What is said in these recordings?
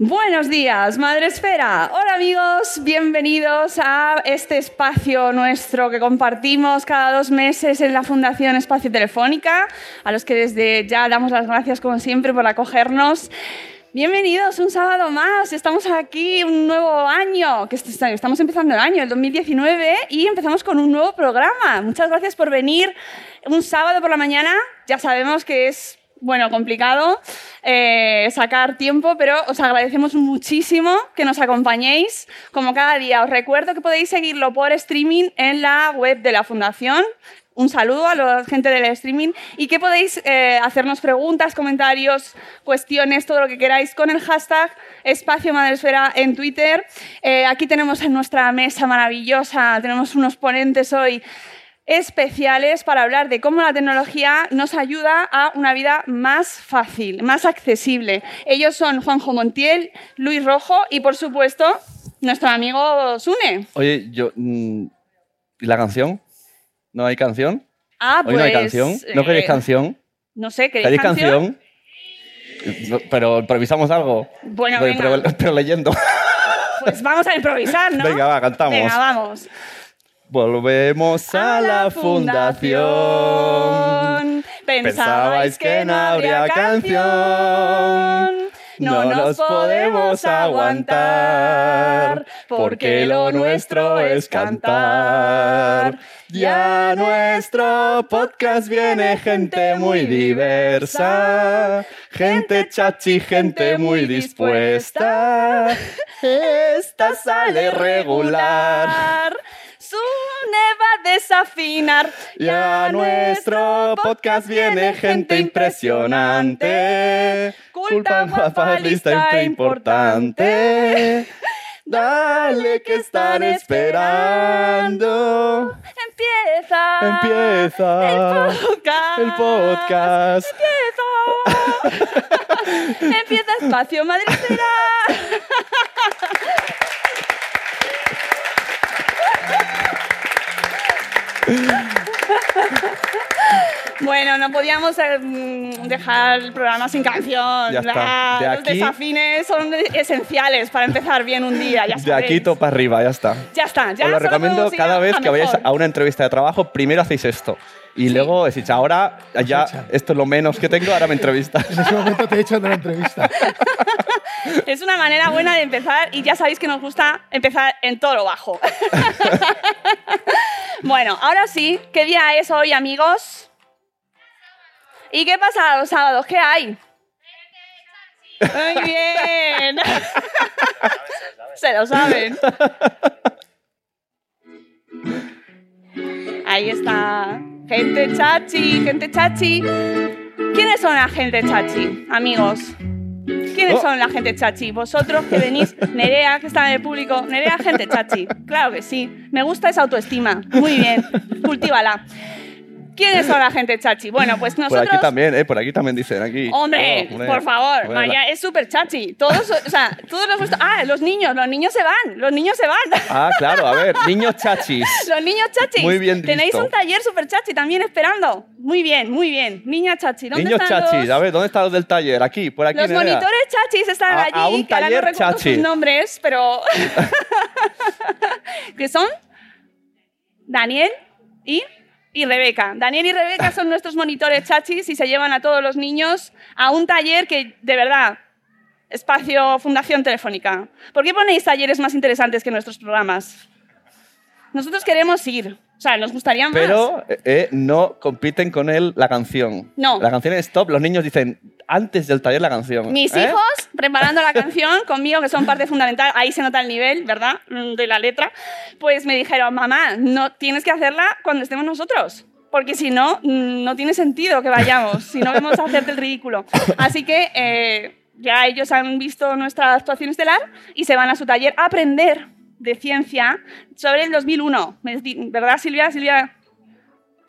Buenos días, Madre Esfera. Hola amigos, bienvenidos a este espacio nuestro que compartimos cada dos meses en la Fundación Espacio Telefónica, a los que desde ya damos las gracias como siempre por acogernos. Bienvenidos un sábado más, estamos aquí un nuevo año, que estamos empezando el año, el 2019, y empezamos con un nuevo programa. Muchas gracias por venir un sábado por la mañana, ya sabemos que es bueno, complicado eh, sacar tiempo, pero os agradecemos muchísimo que nos acompañéis como cada día. Os recuerdo que podéis seguirlo por streaming en la web de la Fundación. Un saludo a la gente del streaming y que podéis eh, hacernos preguntas, comentarios, cuestiones, todo lo que queráis con el hashtag Espacio Madresfera en Twitter. Eh, aquí tenemos en nuestra mesa maravillosa, tenemos unos ponentes hoy especiales para hablar de cómo la tecnología nos ayuda a una vida más fácil, más accesible. Ellos son Juanjo Montiel, Luis Rojo y, por supuesto, nuestro amigo Sune. Oye, yo... mm, ¿Y la canción? ¿No hay canción? Ah, Hoy no hay pues, canción. ¿No eh, queréis canción? No sé, ¿queréis ¿Queréis canción? canción? Pero improvisamos algo. Bueno, pero, venga. pero- pero leyendo. Pues vamos a improvisar, ¿no? Venga, va, cantamos. Venga, vamos. Volvemos a, la fundación. Pensabais que no habría canción. No nos podemos aguantar, porque lo nuestro es cantar. Ya a nuestro podcast viene gente muy diversa, gente chachi, gente muy dispuesta. Esta sale regular. Sune va a desafinar. Y a nuestro podcast viene gente impresionante. Culpa guapa, lista e importante. Dale que están esperando. Empieza. Empieza El podcast. el podcast. Empieza. Empieza espacio, espera. Bueno, no podíamos eh, mm, dejar el programa sin canción. Ya está. La- De Los aquí- desafines son esenciales para empezar bien un día, ya De aquí topa arriba, ya está. Ya está, ya Os lo recomiendo cada vez que vayáis a una entrevista de trabajo, primero hacéis esto. Y luego decís, ahora ya esto es lo menos que tengo, ahora me entrevistas. En ese momento te he hecho la entrevista. Es una manera buena de empezar y ya sabéis que nos gusta empezar en todo lo bajo. bueno, ahora sí, ¿qué día es hoy, amigos? ¿Y qué pasa los sábados? ¿Qué hay? Muy bien. Se lo saben. Ahí está. Gente chachi, gente chachi. ¿Quiénes son la gente chachi, amigos? ¿Quiénes Oh. son la gente chachi? Vosotros que venís, Nerea, que está en el público. Nerea, gente chachi. Claro que sí. Me gusta esa autoestima. Muy bien. Cultívala. ¿Quiénes son la gente chachi? Bueno, pues Por nosotros... aquí también, ¿eh? Por aquí también dicen. Aquí. Hombre, Oh, por favor, Maya es súper chachi. Todos, o sea, todos gusta. Ah, los niños, los niños se van, los niños se van. Ah, claro, a ver, niños chachis. Los niños chachis. Muy bien Tenéis visto. un taller súper chachi también esperando. Muy bien, muy bien. Niña chachi, ¿dónde Niños están chachis, los, a ver, ¿dónde están los del taller? Aquí, por aquí. los monitores chachis están A- allí, a un que ahora no taller recuerdo chachi. sus nombres, pero... ¿Qué son? Daniel y, y Rebeca. Daniel y Rebeca son nuestros monitores chachis y se llevan a todos los niños a un taller que, de verdad, espacio Fundación Telefónica. ¿Por qué ponéis talleres más interesantes que nuestros programas? Nosotros queremos ir. O sea, nos gustaría más. Pero eh, eh, no compiten con él la canción. No. La canción es stop. Los niños dicen antes del taller la canción. Mis ¿eh? hijos preparando la canción conmigo, que son parte fundamental, ahí se nota el nivel, ¿verdad? Mm, De la letra. Pues me dijeron, mamá, no tienes que hacerla cuando estemos nosotros. Porque si no, mm, no tiene sentido que vayamos, si no vamos a hacerte el ridículo. Así que eh, ya ellos han visto nuestra actuación estelar y se van a su taller a aprender de ciencia sobre el 2001. Me di- ¿Verdad, Silvia? Silvia,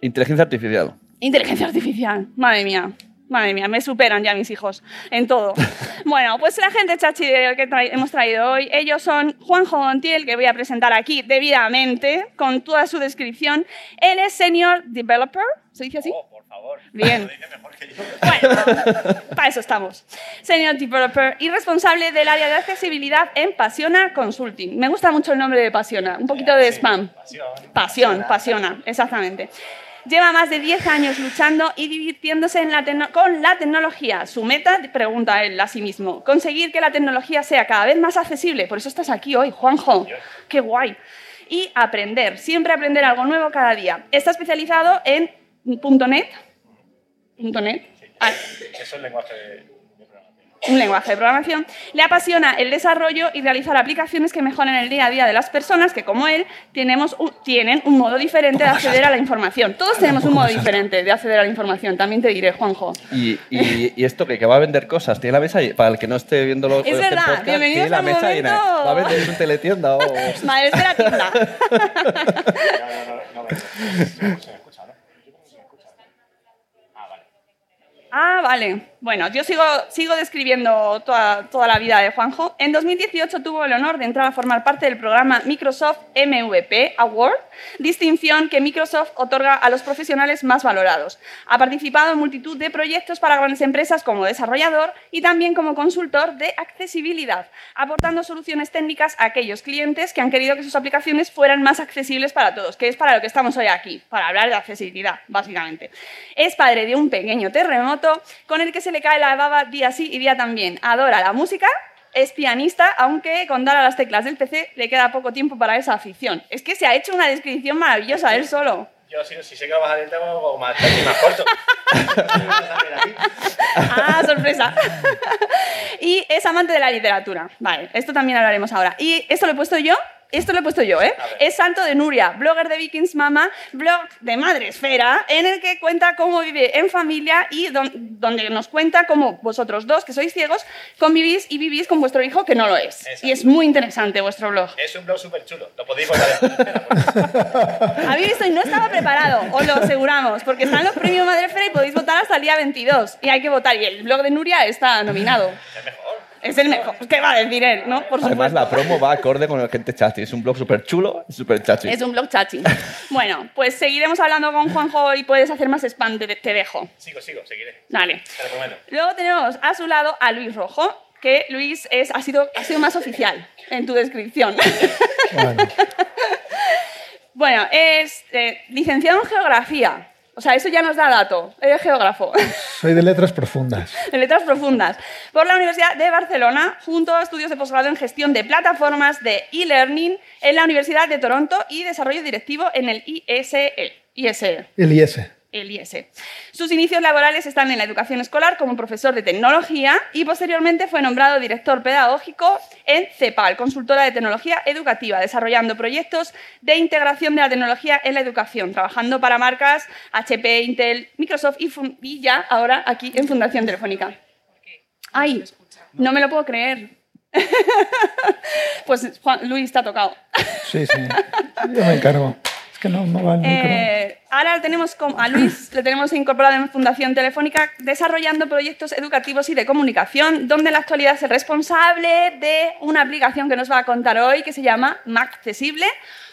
Inteligencia artificial. Inteligencia artificial. Madre mía. Madre mía, me superan ya mis hijos en todo. Bueno, pues la gente chachi de- que tra- hemos traído hoy, ellos son Juanjo Montiel, que voy a presentar aquí debidamente, con toda su descripción. Él es Senior Developer, ¿se dice así? por favor. Bien. Bueno, para eso estamos. Senior Developer y responsable del área de accesibilidad en Pasiona Consulting. Me gusta mucho el nombre de Pasiona, un poquito de spam. Pasión, Pasiona, exactamente. Lleva más de 10 años luchando y divirtiéndose en la tecno- con la tecnología. Su meta, pregunta él a sí mismo, conseguir que la tecnología sea cada vez más accesible. Por eso estás aquí hoy, Juanjo. Qué guay. Y aprender, siempre aprender algo nuevo cada día. Está especializado en .NET. .NET. Ah, Eso es el lenguaje. Un lenguaje de programación, le apasiona el desarrollo y realizar aplicaciones que mejoren el día a día de las personas que, como él, tenemos un- tienen un modo diferente de acceder a la información. Todos tenemos un modo diferente de acceder a la información, también te diré, Juanjo. Y, y, y esto que, que va a vender cosas, tiene la mesa, y- para el que no esté viendo los Es verdad, bienvenidos tiene la mesa llena. momento. Va a vender es un teletienda o... Madre, tienda. Se me escucha. Ah, vale. Bueno, yo sigo, sigo describiendo toda, toda la vida de Juanjo. En 2018 tuvo el honor de entrar a formar parte del programa Microsoft MVP Award, distinción que Microsoft otorga a los profesionales más valorados. Ha participado en multitud de proyectos para grandes empresas como desarrollador y también como consultor de accesibilidad, aportando soluciones técnicas a aquellos clientes que han querido que sus aplicaciones fueran más accesibles para todos, que es para lo que estamos hoy aquí, para hablar de accesibilidad, básicamente. Es padre de un pequeño terremoto con el que se le cae la baba día sí y día también. Adora la música, es pianista, aunque con dar a las teclas del PC le queda poco tiempo para esa afición. Es que se ha hecho una descripción maravillosa él solo. Yo, si, si sé que lo vas a leer, tengo más, más corto. Ah, sorpresa. y es amante de la literatura. Vale, esto también hablaremos ahora. Y esto lo he puesto yo. Esto lo he puesto yo, ¿eh? Es Santo de Nuria, blogger de Vikings Mama, blog de Madre Esfera, en el que cuenta cómo vive en familia y don- donde nos cuenta cómo vosotros dos, que sois ciegos, convivís y vivís con vuestro hijo que no lo es. Exacto. Y es muy interesante vuestro blog. Es un blog súper chulo. Lo podéis votar. Habéis visto y no estaba preparado, os lo aseguramos, porque están los premios Madre Esfera y podéis votar hasta el día 22. Y hay que votar. Y el blog de Nuria está nominado. Es mejor. Es el mejor. ¿Qué va a decir él, no? Por Además, supuesto. la promo va acorde con el gente chachi. Es un blog súper chulo súper chachi. Es un blog chachi. Bueno, pues seguiremos hablando con Juanjo y puedes hacer más spam, te, te dejo. Sigo, sigo, seguiré. Dale. Te lo prometo. Luego tenemos a su lado a Luis Rojo, que Luis es, ha, sido, ha sido más oficial en tu descripción. Bueno, bueno, es eh, licenciado en Geografía. O sea, eso ya nos da dato. Eres geógrafo. soy de letras profundas. de letras profundas, por la Universidad de Barcelona, junto a estudios de posgrado en gestión de plataformas de e-learning en la Universidad de Toronto y desarrollo directivo en el ISE. ISE El IS. El IS. Sus inicios laborales están en la educación escolar como profesor de tecnología y posteriormente fue nombrado director pedagógico en CEPAL, consultora de tecnología educativa, desarrollando proyectos de integración de la tecnología en la educación, trabajando para marcas HP, Intel, Microsoft y, y ya ahora aquí en Fundación Telefónica. Ay, no me lo puedo creer. pues Juan, Luis ha tocado. Sí, sí. Yo me encargo. Es que no, no va el micro. Eh, ahora tenemos com- a Luis, le tenemos incorporado en Fundación Telefónica desarrollando proyectos educativos y de comunicación, donde en la actualidad es el responsable de una aplicación que nos va a contar hoy que se llama Accesible,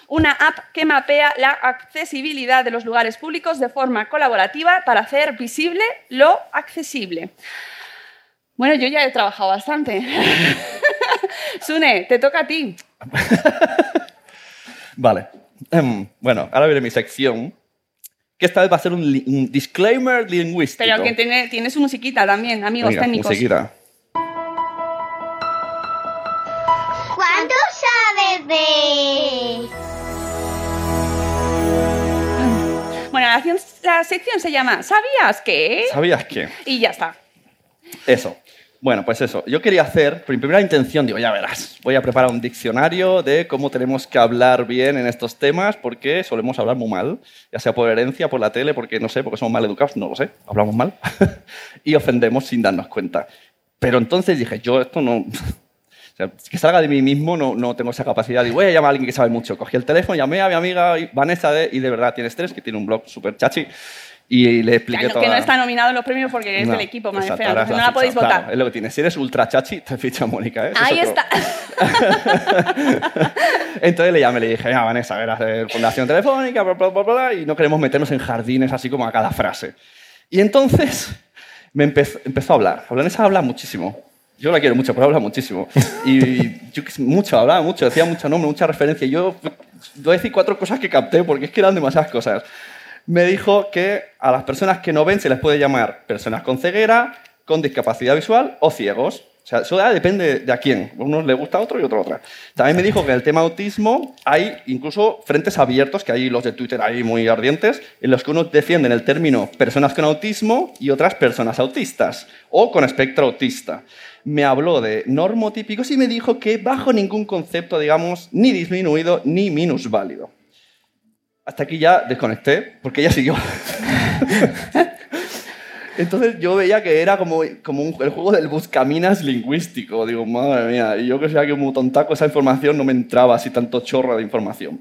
una app que mapea la accesibilidad de los lugares públicos de forma colaborativa para hacer visible lo accesible. Bueno, yo ya he trabajado bastante. Sune, te toca a ti. Vale. Em, bueno, ahora viene mi sección, que esta vez va a ser un, li- un disclaimer lingüístico. Pero que tiene, tiene su musiquita también, amigos Venga, técnicos. musiquita. ¿Cuánto sabes de...? Bueno, la, acción- la sección se llama ¿Sabías qué? ¿Sabías qué? Y ya está. Eso. Bueno, pues eso. Yo quería hacer, por mi primera intención, digo, ya verás, voy a preparar un diccionario de cómo tenemos que hablar bien en estos temas, porque solemos hablar muy mal, ya sea por herencia, por la tele, porque no sé, porque somos mal educados, no lo sé, hablamos mal, y ofendemos sin darnos cuenta. Pero entonces dije, yo esto no... o sea, que salga de mí mismo no, no tengo esa capacidad. Y voy a llamar a alguien que sabe mucho. Cogí el teléfono, llamé a mi amiga Vanessa de, y de verdad tiene estrés, que tiene un blog súper chachi, y le expliqué Claro, toda... que no está nominado en los premios porque es No, del equipo, madre exacto, fea, es no la podéis votar. claro, es lo que tiene. Si eres ultra chachi, te ficha Mónica. ¿eh? Es Ahí otro. está. Entonces le llamé, le dije, mira, Vanessa, verás, de Fundación Telefónica, bla, bla, bla, bla, y no queremos meternos en jardines así como a cada frase. Y entonces me empezó, empezó a hablar. Vanessa habla muchísimo. Yo la quiero mucho, pero habla muchísimo. Y yo mucho, hablaba mucho, decía mucho nombre, mucha referencia. Yo voy a decir cuatro cosas que capté, porque es que eran demasiadas cosas. Me dijo que a las personas que no ven se les puede llamar personas con ceguera, con discapacidad visual o ciegos. O sea, eso depende de a quién. A unos le gusta a otro y otro a otra. También me dijo que en el tema autismo hay incluso frentes abiertos, que hay los de Twitter ahí muy ardientes, en los que unos defienden el término personas con autismo y otras personas autistas o con espectro autista. Me habló de normotípicos y me dijo que bajo ningún concepto, digamos, ni disminuido ni minusválido. Hasta aquí ya desconecté, porque ella siguió. Entonces yo veía que era como, como un- el juego del buscaminas lingüístico. Digo, madre mía, y yo que sea que un tontaco esa información no me entraba así tanto chorro de información.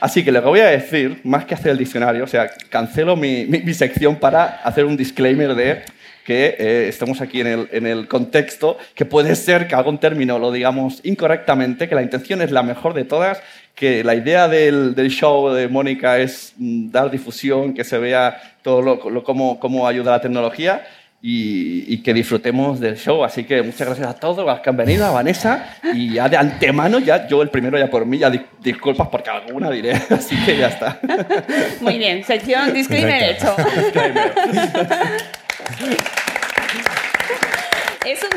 Así que lo que voy a decir, más que hacer el diccionario, o sea, cancelo mi, mi- mi sección para hacer un disclaimer de que eh, estamos aquí en el, en el contexto, que puede ser que algún término lo digamos incorrectamente, que la intención es la mejor de todas, que la idea del, del show de Mónica es mm, dar difusión, que se vea todo lo, lo- cómo, cómo ayuda la tecnología y, y que disfrutemos del show. Así que muchas gracias a todos los que han venido, a Vanessa, y ya de antemano, ya yo el primero ya por mí, ya di- disculpas porque alguna diré, así que ya está. Muy bien, sección disclaimer hecho.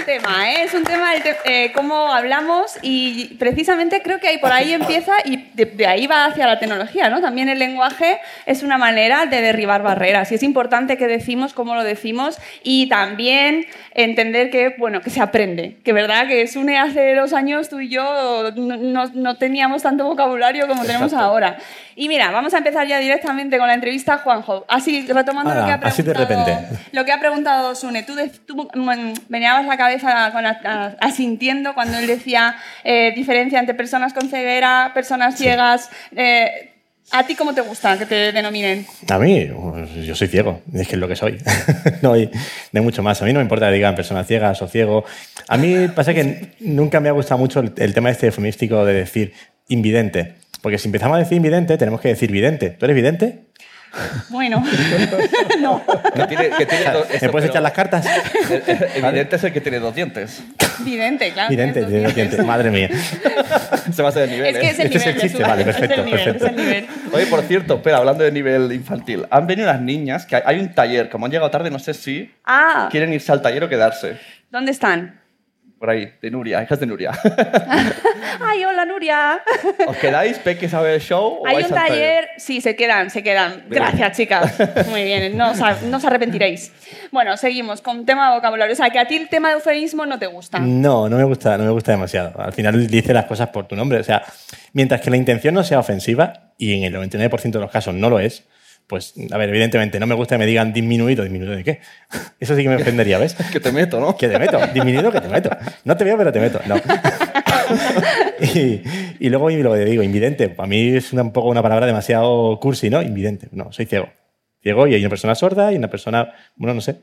Es un tema, ¿eh? es un tema el te- eh, cómo hablamos y precisamente creo que ahí por ahí empieza y de, de ahí va hacia la tecnología, ¿no? También el lenguaje es una manera de derribar barreras y es importante que decimos cómo lo decimos y también entender que, bueno, que se aprende, que verdad que Sune hace dos años tú y yo no, no- no teníamos tanto vocabulario como tenemos Exacto. ahora. Y mira, vamos a empezar ya directamente con la entrevista a Juanjo. Así, retomando lo que ha preguntado, así de repente. lo que ha preguntado Sune, tú, de- tú mm, meneabas la cabeza con a- a- asintiendo cuando él decía eh, diferencia entre personas con ceguera, personas ciegas. eh, ¿A ti cómo te gusta que te denominen? A mí, pues, yo soy ciego, es que es lo que soy. no, hay, hay mucho más. A mí no me importa que digan personas ciegas o ciego. A mí pasa que nunca me ha gustado mucho el, el tema este eufemístico de decir invidente. Porque si empezamos a decir invidente, tenemos que decir vidente. ¿Tú eres vidente? Bueno, no, Que tiene, que tiene dos- ¿Me puedes echar las cartas? Evidente es el que tiene dos dientes. vidente, claro. Vidente, tienes dos tiene dientes. dientes. madre mía. Se va a hacer el nivel. Es que ¿eh? es el Este es nivel. el chiste, Jesús. vale, perfecto, es el nivel, perfecto. Es el nivel. Oye, por cierto, espera, hablando de nivel infantil. Han venido unas niñas, que hay- hay un taller, como han llegado tarde, no sé si Ah, quieren irse al taller o quedarse. ¿dónde están? Por ahí, de Nuria, hijas de Nuria. Ay, hola Nuria. ¿Os quedáis? ¿Peque sabe el show? o Hay vais un al taller, sí, se quedan, se quedan. Gracias, chicas. Muy bien, no no os arrepentiréis. Bueno, seguimos con tema de vocabulario. O sea, que a ti el tema de eufemismo no te gusta. No, no me gusta, no me gusta demasiado. Al final dice las cosas por tu nombre. O sea, mientras que la intención no sea ofensiva, y en el 99% de los casos no lo es, pues, a ver, evidentemente no me gusta que me digan disminuido. ¿Disminuido de qué? Eso sí que me ofendería, ¿ves? Que te meto, ¿no? Que te meto, disminuido que te meto. No te veo, pero te meto. No. y, Y luego y lo que digo, invidente. Para mí es una- un poco una palabra demasiado cursi, ¿no? Invidente. No, soy ciego. Ciego y hay una persona sorda y una persona, bueno, no sé.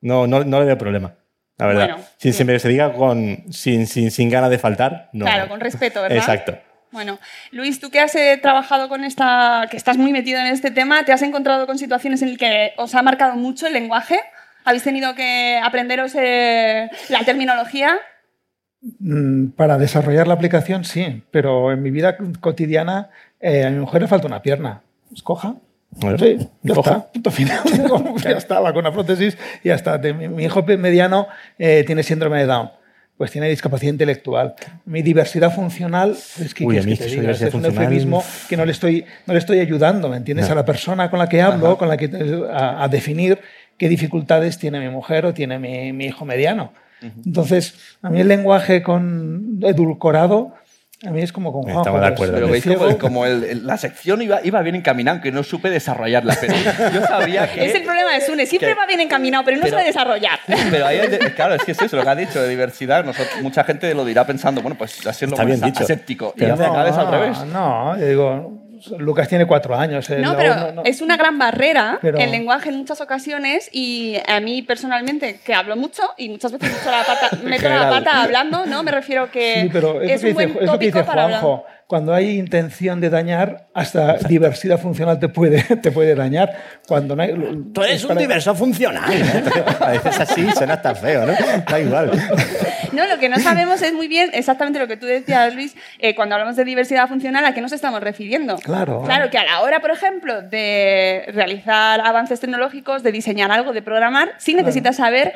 No, no, no le veo problema. La verdad. Bueno, sin, sí. siempre se diga con, sin, sin, sin ganas de faltar, no. Claro, con respeto, ¿verdad? Exacto. Bueno, Luis, tú que has eh, trabajado con esta, que estás muy metido en este tema, ¿te has encontrado con situaciones en las que os ha marcado mucho el lenguaje? ¿Habéis tenido que aprenderos eh, la terminología? Mm, Para desarrollar la aplicación, sí, pero en mi vida cotidiana eh, a mi mujer le falta una pierna. Escoja. Bueno, Sí, ya coja. está, punto final. ya está, va con una prótesis y ya está. Mi, mi hijo mediano eh, tiene síndrome de Down, pues tiene discapacidad intelectual. Mi diversidad funcional, es que, Uy, ¿qué a mí es que te diga? es un eufemismo que no le estoy, no le estoy ayudando, ¿me entiendes? No. A la persona con la que hablo, con la que a, a definir qué dificultades tiene mi mujer o tiene mi, mi hijo mediano. Entonces, a mí el lenguaje con edulcorado, a mí es como con Juanjo. Estamos de acuerdo. Pero veis como, como el- el- la sección iba, iba bien encaminada, que no supe desarrollarla. Pero yo sabía que. Es el problema de Sune, siempre que- va bien encaminado, pero no pero- sabe desarrollar. Pero ahí, es- claro, es que es eso, lo que ha dicho de diversidad. nosotros- mucha gente lo dirá pensando, bueno, pues así es lo más aséptico. Y Pero al final es al revés. No, yo digo, Lucas tiene cuatro años. el- No, pero no. es una gran barrera Pero- el lenguaje en muchas ocasiones y a mí personalmente, que hablo mucho y muchas veces meto la pata, meto la pata hablando, ¿no? Me refiero que Sí, pero es, es lo un dice, buen es lo que tópico para hablar. Juanjo. Cuando hay intención de dañar, hasta diversidad funcional te puede, te puede dañar. Cuando no hay, Tú eres es un para- diverso funcional. ¿eh? A veces así suena hasta feo, ¿no? Da igual. No, lo que no sabemos es muy bien exactamente lo que tú decías, Luis, eh, cuando hablamos de diversidad funcional, ¿a qué nos estamos refiriendo? Claro. Claro, que a la hora, por ejemplo, de realizar avances tecnológicos, de diseñar algo, de programar, sí necesitas saber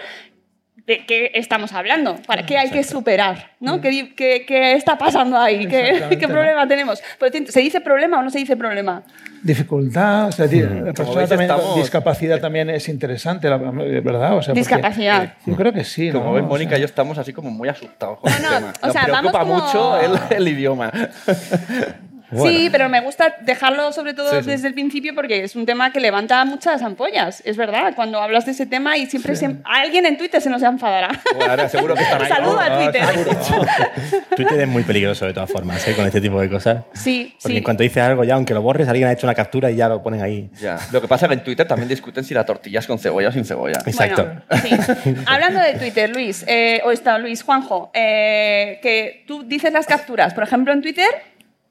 de qué estamos hablando, para qué hay que superar, ¿no? ¿Qué, di- qué- qué está pasando ahí? ¿Qué, qué problema tenemos? Por cierto, ¿Se dice problema o no se dice problema? Dificultad, o sea, di- la persona veis, también, estamos- discapacidad también es interesante, ¿verdad? O sea, porque- Discapacidad. Yo creo que sí. Como ¿no? ves, O Mónica sea, y yo estamos así como muy asustados con No, el no, tema. o Nos preocupa como- mucho el, el idioma. Sí, pero me gusta dejarlo sobre todo Sí, sí. desde el principio porque es un tema que levanta muchas ampollas. Es verdad, cuando hablas de ese tema y siempre se- alguien en Twitter se nos enfadará. Bueno, ahora seguro que están ahí. Saluda a Ah, Twitter. Twitter es muy peligroso de todas formas, ¿eh? con este tipo de cosas. Sí, Porque sí. en cuanto dices algo ya, aunque lo borres, alguien ha hecho una captura y ya lo ponen ahí. Ya. Lo que pasa es que en Twitter también discuten si la tortilla es con cebolla o sin cebolla. Exacto. Bueno, sí. Hablando de Twitter, Luis, eh, o está Luis, Juanjo, eh, que tú dices las capturas. Por ejemplo, en Twitter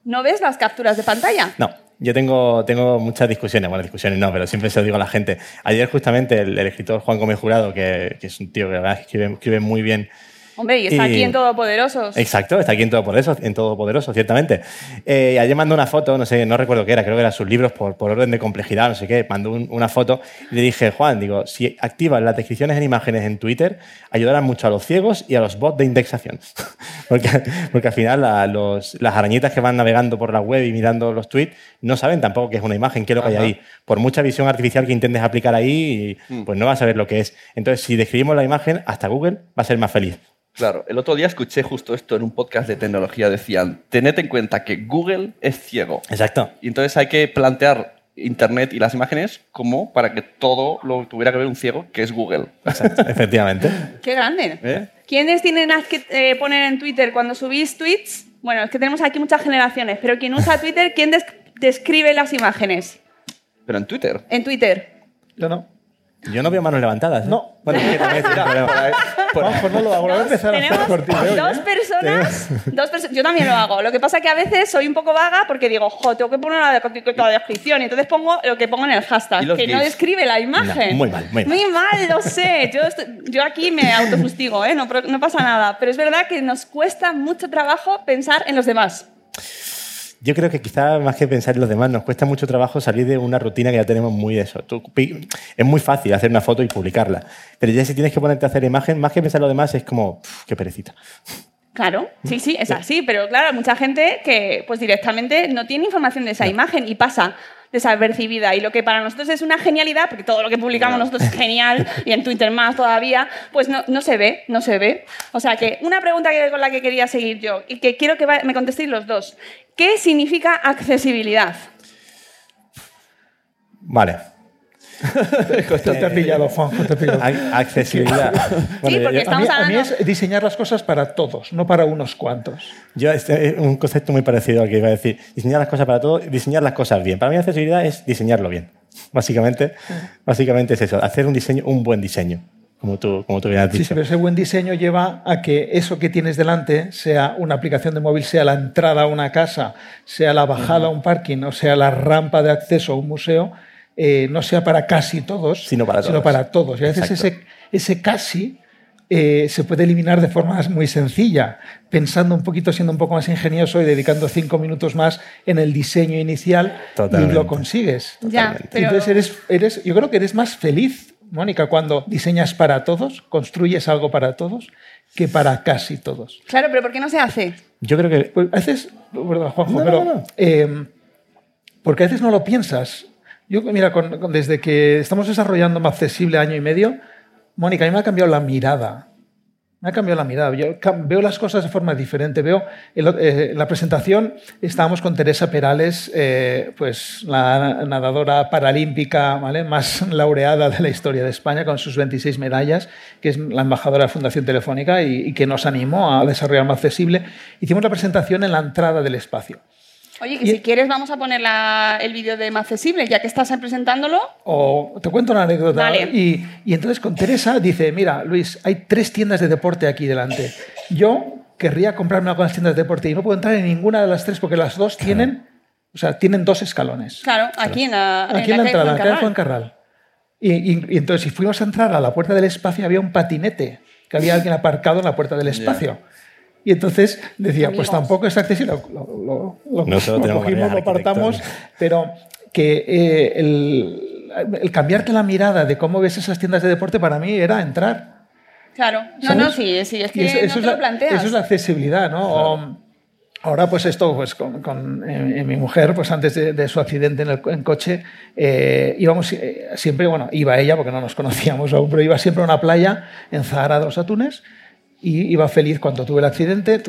no ves las capturas de pantalla. No, yo tengo, tengo muchas discusiones, bueno, discusiones no, pero siempre se lo digo a la gente. Ayer justamente el, el escritor Juan Gómez Jurado, que, es un tío que escribe muy bien, Hombre, y está Y- aquí en Todopoderosos. Exacto, está aquí en Todopoderoso, en Todopoderoso ciertamente. Eh, ayer mandó una foto, no sé, no recuerdo qué era, creo que eran sus libros por, por orden de complejidad, no sé qué, mandó un- una foto y le dije, Juan, digo, si activas las descripciones en imágenes en Twitter, ayudarán mucho a los ciegos y a los bots de indexación. porque, porque al final la- los- las arañitas que van navegando por la web y mirando los tweets no saben tampoco qué es una imagen, qué es lo que hay ahí. Por mucha visión artificial que intentes aplicar ahí, pues no vas a ver lo que es. Entonces, si describimos la imagen, hasta Google va a ser más feliz. Claro, el otro día escuché justo esto en un podcast de tecnología. Decían, tened en cuenta que Google es ciego. Exacto. Y entonces hay que plantear Internet y las imágenes como para que todo lo tuviera que ver un ciego, que es Google. Exacto, efectivamente. Qué grande. ¿Eh? ¿Quiénes tienen que eh, poner en Twitter cuando subís tweets? Bueno, es que tenemos aquí muchas generaciones, pero quien usa Twitter, ¿quién des- describe las imágenes Pero en Twitter. en Twitter? Yo no. Yo no veo manos levantadas. ¿eh? No. Bueno, es que también es un problema. Juanjo, no lo hago. Lo voy a empezar a hacer de hoy. dos ¿eh? personas, dos perso- yo también lo hago. Lo que pasa que a veces soy un poco vaga porque digo, jo, tengo que poner la, de- la descripción y entonces pongo lo que pongo en el hashtag, ¿Y los que no describe la imagen. No, muy mal, muy mal. Muy mal, lo sé. Yo, estoy- yo aquí me autofustigo, ¿eh? no pasa nada. Pero es verdad que nos cuesta mucho trabajo pensar en los demás. Yo creo que quizá más que pensar en los demás, nos cuesta mucho trabajo salir de una rutina que ya tenemos muy de eso. Tú es muy fácil hacer una foto y publicarla, pero ya si tienes que ponerte a hacer imagen, más que pensar en los demás, es como, "Uf, qué perecita. Claro, sí, sí, es así, pero claro, hay mucha gente que pues directamente no tiene información de esa imagen y pasa desapercibida. Y lo que para nosotros es una genialidad, porque todo lo que publicamos nosotros es genial, y en Twitter más todavía, pues no, no se ve, no se ve. O sea que una pregunta con la que quería seguir yo, y que quiero que me contestéis los dos. ¿Qué significa accesibilidad? Vale. Esto te ha pillado, Juanjo, te ha pillado. Ac- Accesibilidad. Bueno, porque yo- Estamos a, mí, a mí hablando- es diseñar las cosas para todos, no para unos cuantos. Yo, este es un concepto muy parecido al que iba a decir. Diseñar las cosas para todo, diseñar las cosas bien. Para mí, accesibilidad es diseñarlo bien. Básicamente, básicamente es eso, hacer un diseño, un buen diseño, como tú, como tú bien has Sí, dicho. sí, pero ese buen diseño lleva a que eso que tienes delante, sea una aplicación de móvil, sea la entrada a una casa, sea la bajada a un parking, o sea la rampa de acceso a un museo, eh, no sea para casi todos, Sino para todos. para todos. Y a veces ese, ese casi eh, se puede eliminar de forma muy sencilla, pensando un poquito, siendo un poco más ingenioso y dedicando cinco minutos más en el diseño inicial y lo consigues. Ya, pero... Entonces eres, eres, yo creo que eres más feliz, Mónica, cuando diseñas para todos, construyes algo para todos, que para casi todos. Claro, pero ¿por qué no se hace? Yo creo que Pues a veces, perdón, Juanjo, No, no, pero no, no. eh, porque a veces no lo piensas. Yo, mira, con- con- desde que estamos desarrollando más accesible año y medio, Mónica, a mí me ha cambiado la mirada. Me ha cambiado la mirada. Yo veo las cosas de forma diferente. Veo el eh, la presentación estábamos con Teresa Perales, eh, pues la nadadora paralímpica más laureada de la historia de España, con sus 26 medallas, que es la embajadora de la Fundación Telefónica y, y que nos animó a desarrollar más accesible. Hicimos la presentación en la entrada del espacio. Oye, que Y- si quieres vamos a poner la- el vídeo de más accesible, ya que estás ahí presentándolo. O te cuento una anécdota. Vale. Y, y entonces con Teresa dice, mira, Luis, hay tres tiendas de deporte aquí delante. Yo querría comprarme las tiendas de deporte y no puedo entrar en ninguna de las tres porque las dos tienen, o sea, tienen dos escalones. Claro, aquí en la, Aquí en la calle entrada, en la calle. Juan Carral. Y, y- y entonces, si fuimos a entrar a la puerta del espacio, había un patinete, que había alguien aparcado en la puerta del espacio. Y entonces decía, pues Amigos. tampoco es accesible. Lo, lo- lo- lo cogimos, lo apartamos, arquitectónicas. pero que eh, el, el cambiarte la mirada de cómo ves esas tiendas de deporte para mí era entrar. Claro, no, ¿sabes? no, sí, sí, es que eso, no eso te es lo la, planteas. eso es la accesibilidad, ¿no? O, ahora, pues esto, pues con, con, eh, mi mujer, pues antes de, de su accidente en el en coche, eh, íbamos eh, siempre, bueno, iba ella porque no nos conocíamos aún, pero iba siempre a una playa en Zahara de los Atunes y iba feliz cuando tuve el accidente,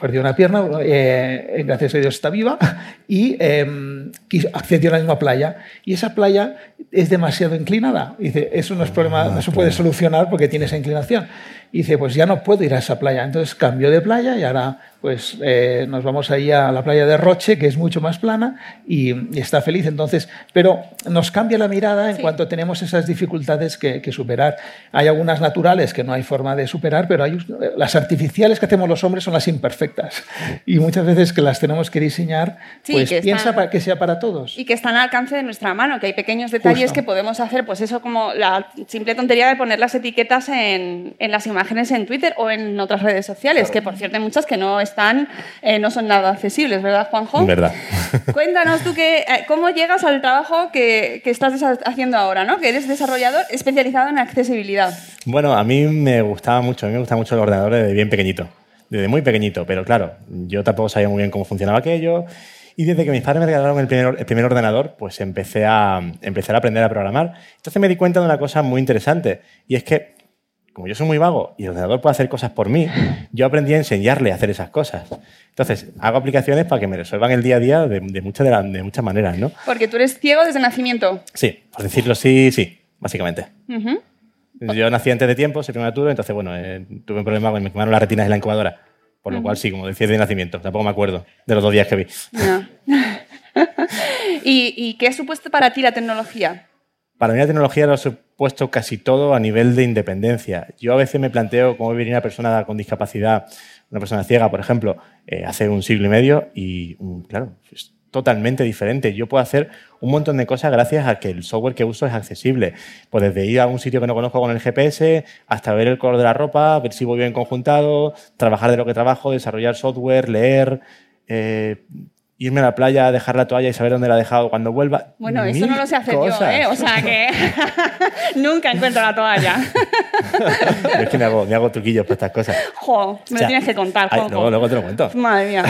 perdió una pierna, eh, gracias a Dios está viva, y eh, accedió a la misma playa. Y esa playa es demasiado inclinada. Y dice, eso no es problema, no se puede solucionar porque tiene esa inclinación. Y dice, pues ya no puedo ir a esa playa. Entonces cambió de playa y ahora pues eh, nos vamos ahí a la playa de Roche, que es mucho más plana, y, y está feliz. Entonces, pero nos cambia la mirada en Sí. cuanto tenemos esas dificultades que, que superar. Hay algunas naturales que no hay forma de superar, pero hay, las artificiales que hacemos los hombres son las imperfectas. Y muchas veces que las tenemos que diseñar, Sí, pues que piensa están- para que sea para todos. Y que están al alcance de nuestra mano, que hay pequeños detalles Justo. que podemos hacer, pues eso como la simple tontería de poner las etiquetas en, en las imágenes en Twitter o en otras redes sociales, que por cierto hay muchas que no están, eh, no son nada accesibles, ¿verdad, Juanjo? Verdad. Cuéntanos tú que, eh, cómo llegas al trabajo que, que estás haciendo ahora, ¿no? Que eres desarrollador especializado en accesibilidad. Bueno, a mí me gustaba mucho, a mí me gustaba mucho el ordenador desde bien pequeñito, desde muy pequeñito, pero claro, yo tampoco sabía muy bien cómo funcionaba aquello. Y desde que mis padres me regalaron el primer, el primer ordenador, pues empecé a, empecé a aprender a programar. Entonces me di cuenta de una cosa muy interesante, y es que, como yo soy muy vago y el ordenador puede hacer cosas por mí, yo aprendí a enseñarle a hacer esas cosas. Entonces, hago aplicaciones para que me resuelvan el día a día de, de muchas, de, la- de muchas maneras, ¿no? Porque tú eres ciego desde nacimiento. Sí, por decirlo así, sí, básicamente. Yo nací antes de tiempo, soy prematuro, entonces, bueno, eh, tuve un problema, me quemaron las retinas en la incubadora. Por lo cual, sí, como decía, de nacimiento. Tampoco me acuerdo de los dos días que vi. No. ¿Y, ¿Y qué ha supuesto para ti la tecnología? Para mí la tecnología lo ha supuesto casi todo a nivel de independencia. Yo a veces me planteo cómo viviría una persona con discapacidad, una persona ciega, por ejemplo, eh, hace un siglo y medio y, mm, claro, es totalmente diferente. Yo puedo hacer un montón de cosas gracias a que el software que uso es accesible. Pues desde ir a un sitio que no conozco con el GPS hasta ver el color de la ropa, ver si voy bien conjuntado, trabajar de lo que trabajo, desarrollar software, leer, eh, irme a la playa, dejar la toalla y saber dónde la he dejado cuando vuelva. Bueno, eso no lo sé hacer yo, cosas. ¿eh? O sea que nunca encuentro la toalla. Yo es que me hago, me hago truquillos para estas cosas. Jo, me O lo sea, tienes que contar, hay- luego, luego te lo cuento. Madre mía.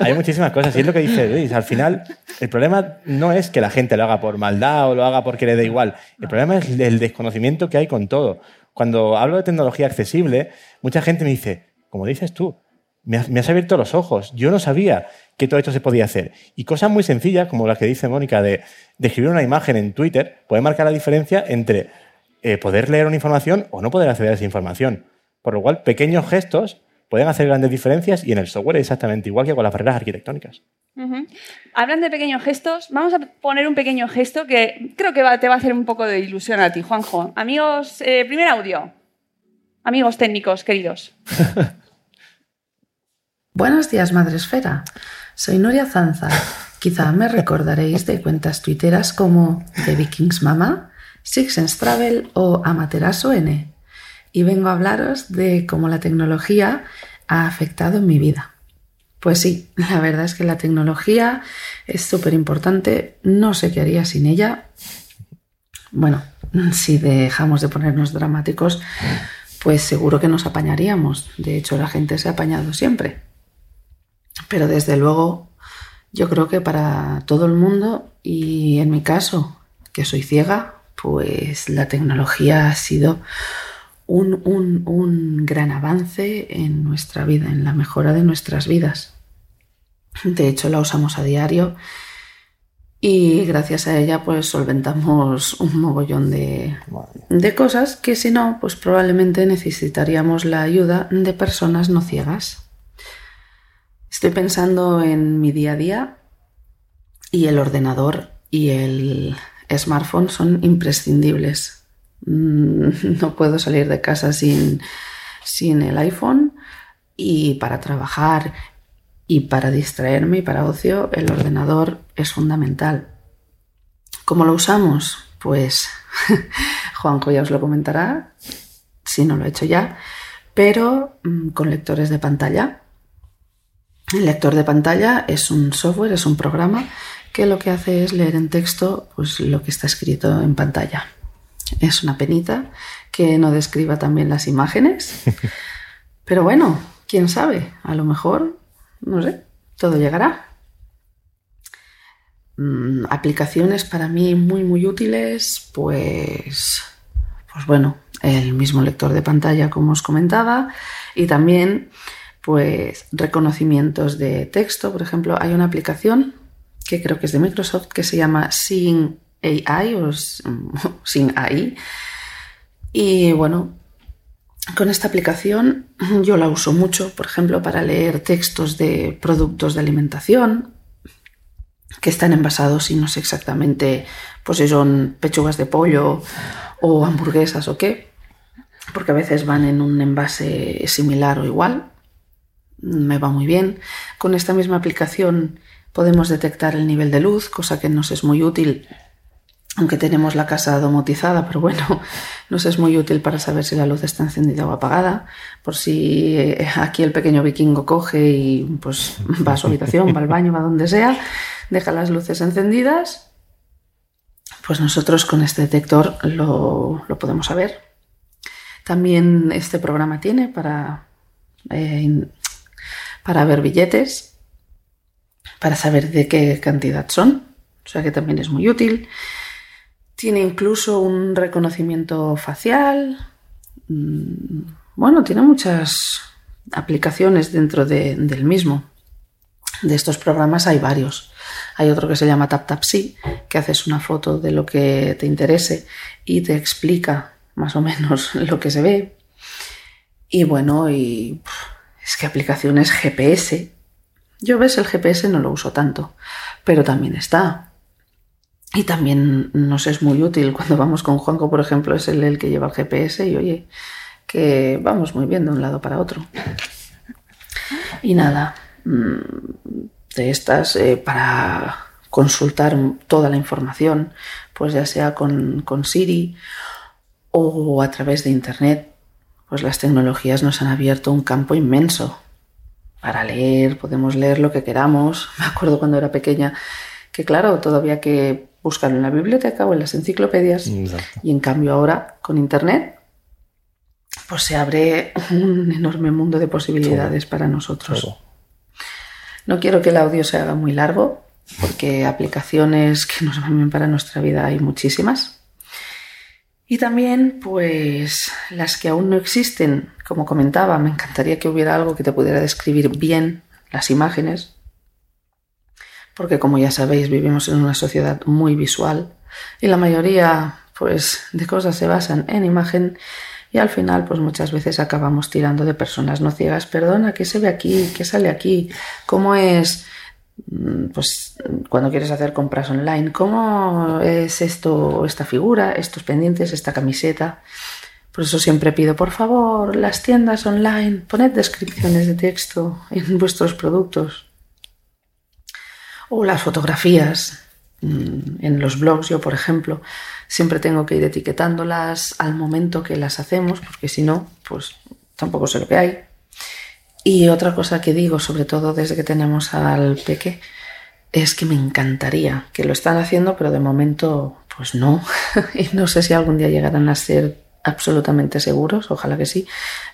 Hay muchísimas cosas y es lo que dice Luis. Al final, el problema no es que la gente lo haga por maldad o lo haga porque le da igual. El problema es el desconocimiento que hay con todo. Cuando hablo de tecnología accesible, mucha gente me dice, como dices tú, me has, me has abierto los ojos. Yo no sabía que todo esto se podía hacer. Y cosas muy sencillas, como las que dice Mónica, de, de escribir una imagen en Twitter, puede marcar la diferencia entre eh, poder leer una información o no poder acceder a esa información. Por lo cual, pequeños gestos pueden hacer grandes diferencias y en el software es exactamente igual que con las barreras arquitectónicas. Hablan de pequeños gestos. Vamos a poner un pequeño gesto que creo que va- te va a hacer un poco de ilusión a ti, Juanjo. Amigos, eh, primer audio. Amigos técnicos, queridos. Buenos días, Madre Esfera. Soy Nuria Zanza. Quizá me recordaréis de cuentas tuiteras como The Vikings Mama, Six Sense Travel o Amaterasu N. Y vengo a hablaros de cómo la tecnología ha afectado mi vida. Pues sí, la verdad es que la tecnología es súper importante. No sé qué haría sin ella. Bueno, si dejamos de ponernos dramáticos, pues seguro que nos apañaríamos. De hecho, la gente se ha apañado siempre. Pero desde luego, yo creo que para todo el mundo, y en mi caso, que soy ciega, pues la tecnología ha sido un, un- un gran avance en nuestra vida, en la mejora de nuestras vidas. De hecho, la usamos a diario y gracias a ella pues solventamos un mogollón de, de cosas que si no, pues probablemente necesitaríamos la ayuda de personas no ciegas. Estoy pensando en mi día a día y el ordenador y el smartphone son imprescindibles. Mm, No puedo salir de casa sin, sin el iPhone y para trabajar y para distraerme y para ocio el ordenador es fundamental. ¿Cómo lo usamos? Pues Juanjo ya os lo comentará, si no lo he hecho ya, pero mm, con lectores de pantalla. El lector de pantalla es un software, es un programa que lo que hace es leer en texto pues, lo que está escrito en pantalla. Es una penita que no describa también las imágenes, pero bueno, quién sabe, a lo mejor, no sé, todo llegará. Mm, aplicaciones para mí muy muy útiles, pues, pues bueno, el mismo lector de pantalla como os comentaba y también pues reconocimientos de texto, por ejemplo, hay una aplicación que creo que es de Microsoft que se llama Seeing AI o Seeing AI y bueno, con esta aplicación yo la uso mucho, por ejemplo, para leer textos de productos de alimentación que están envasados y no sé exactamente pues si son pechugas de pollo o hamburguesas o qué, porque a veces van en un envase similar o igual. Me va muy bien. Con esta misma aplicación podemos detectar el nivel de luz, cosa que nos es muy útil aunque tenemos la casa domotizada, pero bueno, nos es muy útil para saber si la luz está encendida o apagada, por si eh, aquí el pequeño vikingo coge y pues va a su habitación, va al baño, va donde sea, deja las luces encendidas, pues nosotros con este detector lo, lo podemos saber. También este programa tiene para, eh, para ver billetes, para saber de qué cantidad son, o sea que también es muy útil. Tiene incluso un reconocimiento facial. Mm, Bueno, tiene muchas aplicaciones dentro de- del mismo. De estos programas hay varios. Hay otro que se llama TapTapSee, que haces una foto de lo que te interese y te explica más o menos lo que se ve. Y bueno, y es que aplicaciones GPS. Yo ves, el GPS no lo uso tanto, pero también está. Y también nos es muy útil cuando vamos con Juanco, por ejemplo, es él el que lleva el GPS y oye, que vamos muy bien de un lado para otro. Y nada, mm, de estas eh, para consultar toda la información, pues ya sea con, con Siri o a través de Internet, pues las tecnologías nos han abierto un campo inmenso. Para leer, podemos leer lo que queramos. Me acuerdo cuando era pequeña que, claro, todavía que buscarlo en la biblioteca o en las enciclopedias. Exacto. Y en cambio ahora, con Internet, pues se abre un enorme mundo de posibilidades para nosotros. Todo. No quiero que el audio se haga muy largo, porque aplicaciones que nos van bien para nuestra vida hay muchísimas. Y también, pues, las que aún no existen, como comentaba, me encantaría que hubiera algo que te pudiera describir bien las imágenes, porque como ya sabéis, vivimos en una sociedad muy visual y la mayoría, pues, de cosas se basan en imagen y al final, pues muchas veces acabamos tirando de personas no ciegas. Perdona, ¿qué se ve aquí? ¿Qué sale aquí? ¿Cómo es? Mm, pues cuando quieres hacer compras online, ¿cómo es esto, esta figura, estos pendientes, esta camiseta? Por eso siempre pido, por favor, las tiendas online, poned descripciones de texto en vuestros productos. O las fotografías mm, en los blogs, yo por ejemplo, siempre tengo que ir etiquetándolas al momento que las hacemos, porque si no, pues tampoco sé lo que hay. Y otra cosa que digo, sobre todo desde que tenemos al peque, es que me encantaría que lo están haciendo, pero de momento, pues no. y no sé si algún día llegarán a ser absolutamente seguros, ojalá que sí,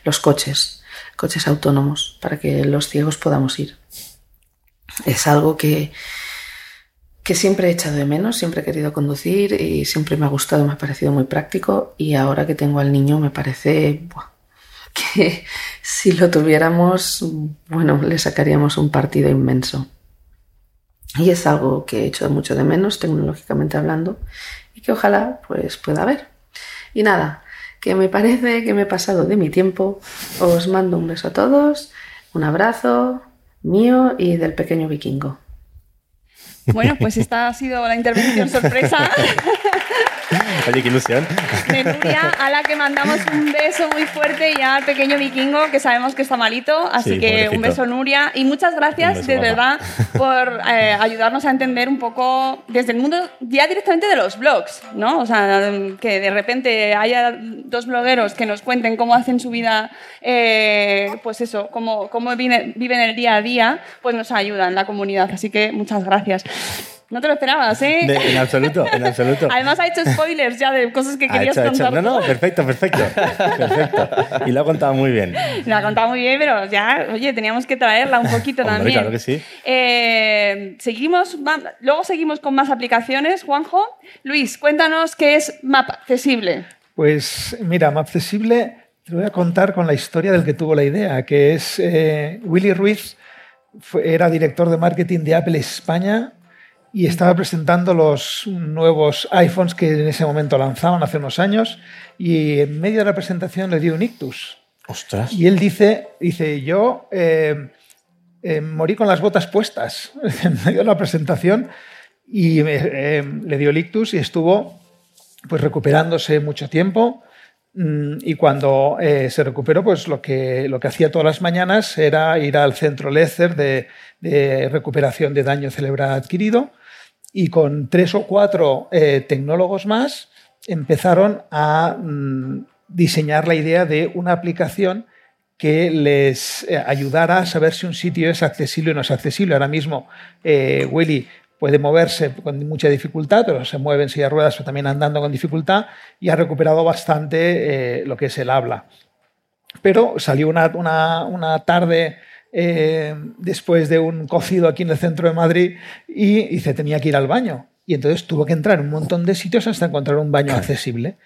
los coches, coches autónomos, para que los ciegos podamos ir. Es algo que, que siempre he echado de menos, siempre he querido conducir y siempre me ha gustado, me ha parecido muy práctico y ahora que tengo al niño me parece que si lo tuviéramos, bueno, le sacaríamos un partido inmenso. Y es algo que he hecho mucho de menos, tecnológicamente hablando, y que ojalá pues pueda haber. Y nada, que me parece que me he pasado de mi tiempo. Os mando un beso a todos, un abrazo mío y del pequeño vikingo. Bueno, pues esta ha sido la intervención sorpresa. Oye, qué ilusión. Nuria, a la que mandamos un beso muy fuerte y al pequeño vikingo que sabemos que está malito. Así Sí, que pobrecito. un beso, Nuria. Y muchas gracias, de verdad, por eh, ayudarnos a entender un poco desde el mundo ya directamente de los blogs, ¿no? O sea, que de repente haya dos blogueros que nos cuenten cómo hacen su vida, eh, pues eso, cómo, cómo viven, viven el día a día, pues nos ayuda en la comunidad. Así que muchas gracias. No te lo esperabas, ¿eh? De- en absoluto, en absoluto. Además ha hecho spoilers ya de cosas que Ha querías hecho, ha hecho. contar. No, no, perfecto, perfecto. Perfecto. Y lo ha contado muy bien. La ha contado muy bien, pero ya, oye, teníamos que traerla un poquito Hombre, también. claro que sí. Eh, seguimos, luego seguimos con más aplicaciones, Juanjo. Luis, cuéntanos qué es Map Accesible. Pues mira, Mapcesible, te voy a contar con la historia del que tuvo la idea, que es eh, Willy Ruiz, fue- era director de marketing de Apple España y estaba presentando los nuevos iPhones que en ese momento lanzaban hace unos años y en medio de la presentación le dio un ictus. Ostras. Y él dice, dice yo eh, eh, morí con las botas puestas en medio de la presentación y me- eh, le dio el ictus y estuvo pues recuperándose mucho tiempo mm, y cuando eh, se recuperó pues lo que, lo que hacía todas las mañanas era ir al centro Lecer de, de recuperación de daño cerebral adquirido y con tres o cuatro eh, tecnólogos más empezaron a mm, diseñar la idea de una aplicación que les eh, ayudara a saber si un sitio es accesible o no es accesible. Ahora mismo eh, Willy puede moverse con mucha dificultad, pero se mueve en silla de ruedas, pero también andando con dificultad y ha recuperado bastante eh, lo que es el habla. Pero salió una, una- una tarde eh, después de un cocido aquí en el centro de Madrid y dice tenía que ir al baño. Y entonces tuvo que entrar en un montón de sitios hasta encontrar un baño accesible.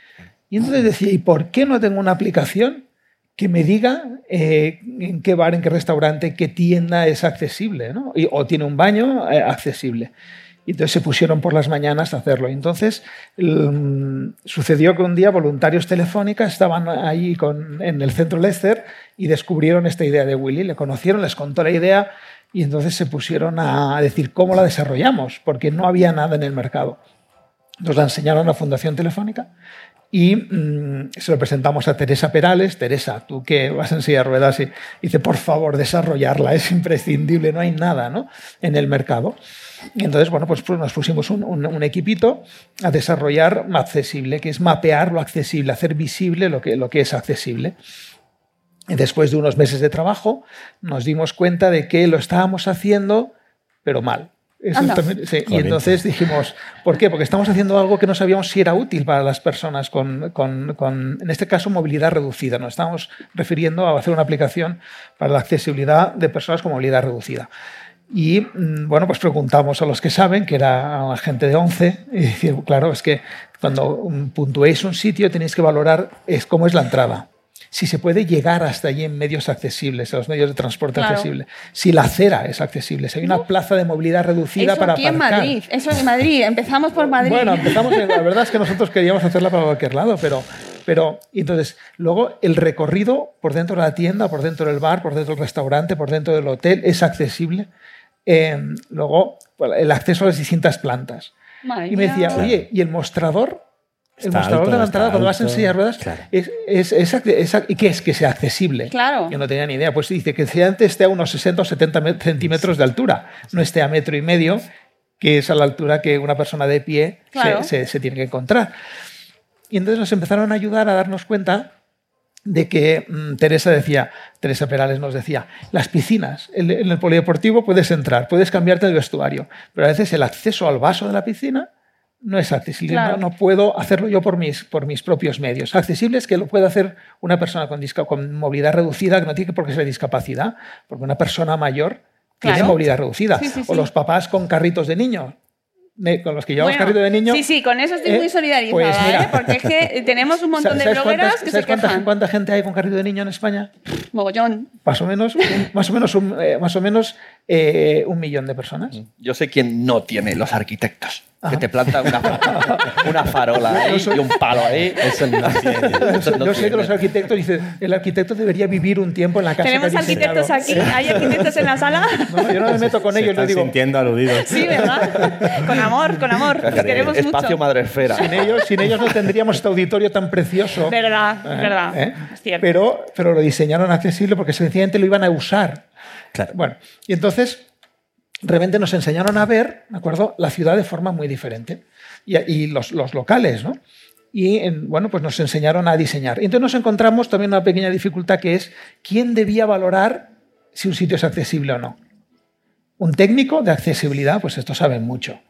Y entonces decía, ¿y por qué no tengo una aplicación que me diga eh, en qué bar, en qué restaurante, qué tienda es accesible? ¿no? Y- o tiene un baño eh, accesible. Y entonces se pusieron por las mañanas a hacerlo. Entonces mm, sucedió que un día voluntarios telefónicas estaban ahí con, en el centro Leicester y descubrieron esta idea de Willy. Le conocieron, les contó la idea y entonces se pusieron a decir cómo la desarrollamos, porque no había nada en el mercado. Nos la enseñaron a la Fundación Telefónica y mm, se lo presentamos a Teresa Perales. Teresa, tú que vas en silla de ruedas, y dice, por favor, desarrollarla, es imprescindible, no hay nada ¿no? en el mercado. Y entonces, bueno, pues, pues nos pusimos un, un- un equipito a desarrollar accesible, que es mapear lo accesible, hacer visible lo que, lo que es accesible. Y después de unos meses de trabajo, nos dimos cuenta de que lo estábamos haciendo, pero mal. Eso también- sí. Y entonces dijimos, ¿por qué? Porque estamos haciendo algo que no sabíamos si era útil para las personas con, con- con, en este caso, movilidad reducida. Nos estamos refiriendo a hacer una aplicación para la accesibilidad de personas con movilidad reducida. Y mm, bueno, pues preguntamos a los que saben, que era gente de 11, y decir, claro, es que cuando mm, puntuéis un sitio tenéis que valorar es cómo es la entrada. Si se puede llegar hasta allí en medios accesibles, en los medios de transporte Claro. accesibles. Si la acera es accesible, si hay una plaza de movilidad reducida Eso para aquí en aparcar. Madrid. Eso en Madrid. Empezamos por Madrid. Bueno, empezamos, en- la verdad es que nosotros queríamos hacerla para cualquier lado, pero, pero y entonces luego el recorrido por dentro de la tienda, por dentro del bar, por dentro del restaurante, por dentro del hotel es accesible. Eh, luego el acceso a las distintas plantas. Madre Y me decía, oye, ¿y el mostrador? El Está mostrador alto, de la entrada, cuando vas en silla de ruedas, Claro. es, es, es ¿y qué es? Que sea accesible. Claro. Yo no tenía ni idea. Pues dice que antes esté a unos 60 o 70 me- centímetros de altura, no esté a metro y medio, que es a la altura que una persona de pie se- Claro. se, se tiene que encontrar. Y entonces nos empezaron a ayudar a darnos cuenta de que mm, Teresa decía, Teresa Perales nos decía, las piscinas, en, en el polideportivo puedes entrar, puedes cambiarte el vestuario, pero a veces el acceso al vaso de la piscina no es accesible, Claro. no, no puedo hacerlo yo por mis, por mis propios medios. Accesible es que lo puede hacer una persona con, con movilidad reducida, que no tiene por qué ser discapacidad, porque una persona mayor tiene Claro. movilidad reducida, Sí, sí, o los papás con carritos de niños, con los que llevamos Bueno, carrito de niño. Sí, sí, con eso estoy eh, muy solidarizada, pues mira. ¿eh? Porque es que tenemos un montón de ¿Sabes blogueras cuántas- que se ¿sabes cuánta, quejan. cuánta gente hay con carrito de niño en España? Mogollón. Más o menos, un- más o menos, un, eh, más o menos eh, un millón de personas. Yo sé quién no tiene, los arquitectos. Que te plantan una, una farola ahí y un palo ahí. Eso no tiene. Eso no Yo sé que los arquitectos dicen, el arquitecto debería vivir un tiempo en la casa. Tenemos que ha diseñado". arquitectos aquí. ¿Hay arquitectos en la sala? No, yo no me meto con Se ellos, están les digo, sintiendo aludidos. Sí, ¿verdad? Con amor, con amor. Os queremos Espacio mucho. Madre Esfera. sin ellos, sin ellos no tendríamos este auditorio tan precioso. Verdad, Eh, verdad. ¿eh? Es cierto. Pero, pero lo diseñaron accesible porque sencillamente lo iban a usar. Claro. Bueno, y entonces realmente nos enseñaron a ver, ¿de acuerdo? La ciudad de forma muy diferente. Y, y los, los locales, ¿no? Y en- bueno, pues nos enseñaron a diseñar. Y entonces nos encontramos también una pequeña dificultad que es quién debía valorar si un sitio es accesible o no. Un técnico de accesibilidad, pues esto saben mucho.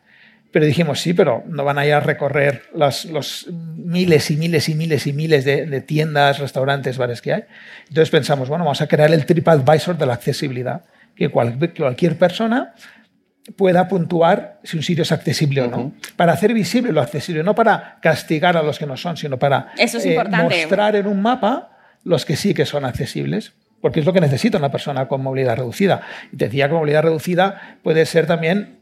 Pero dijimos, sí, pero no van a ir a recorrer los, los miles y miles y miles y miles de, de tiendas, restaurantes, bares que hay. Entonces pensamos, bueno, vamos a crear el TripAdvisor de la accesibilidad, que cual- cualquier persona pueda puntuar si un sitio es accesible o no. Para hacer visible lo accesible, no para castigar a los que no son, sino para eh, Eso es importante. mostrar en un mapa los que sí que son accesibles. Porque es lo que necesita una persona con movilidad reducida. Y te decía que movilidad reducida puede ser también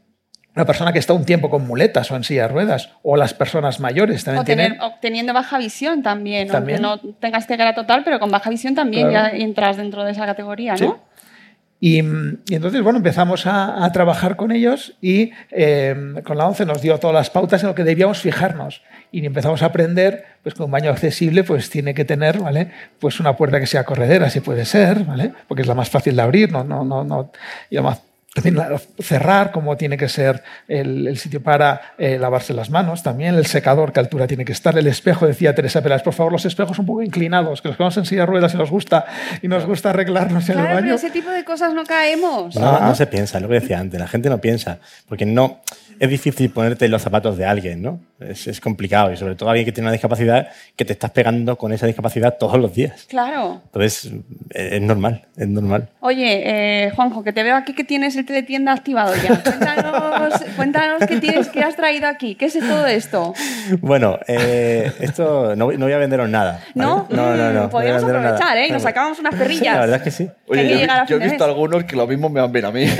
una persona que está un tiempo con muletas o en silla de ruedas, o las personas mayores también O, tener, tienen. o teniendo baja visión también, También. aunque no tengas ceguera total, pero con baja visión también Claro. ya entras dentro de esa categoría, Sí. Y entonces, bueno, empezamos a, a trabajar con ellos y eh, con la ONCE nos dio todas las pautas en lo que debíamos fijarnos. Y empezamos a aprender pues, que un baño accesible pues, tiene que tener ¿vale? pues una puerta que sea corredera, si puede ser, ¿vale? porque es la más fácil de abrir, no, no, no, no, y además también la- cerrar, como tiene que ser el, el sitio para eh, lavarse las manos, también el secador, qué altura tiene que estar, el espejo, decía Teresa Pelas, por favor, los espejos un poco inclinados, que los que vamos en silla de ruedas y nos gusta, y nos gusta arreglarnos en el baño. pero ese tipo de cosas no caemos. No, no se piensa, es lo que decía antes, la gente no piensa, porque no es difícil ponerte en los zapatos de alguien, ¿no? Es, es complicado y sobre todo alguien que tiene una discapacidad que te estás pegando con esa discapacidad todos los días. Claro. Entonces, es, es normal, es normal. Oye, eh, Juanjo, que te veo aquí que tienes el teletienda activado ya. Cuéntanos, cuéntanos qué tienes, qué has traído aquí. ¿Qué es todo esto? Bueno, eh, esto no, voy- no voy a venderos nada. ¿vale? ¿No? No, no, no. no a Podríamos nada. aprovechar, ¿eh? Y nos No, sacábamos unas perrillas. la verdad es que sí. Oye, que yo, a yo he visto algunos que lo mismo me van bien a mí.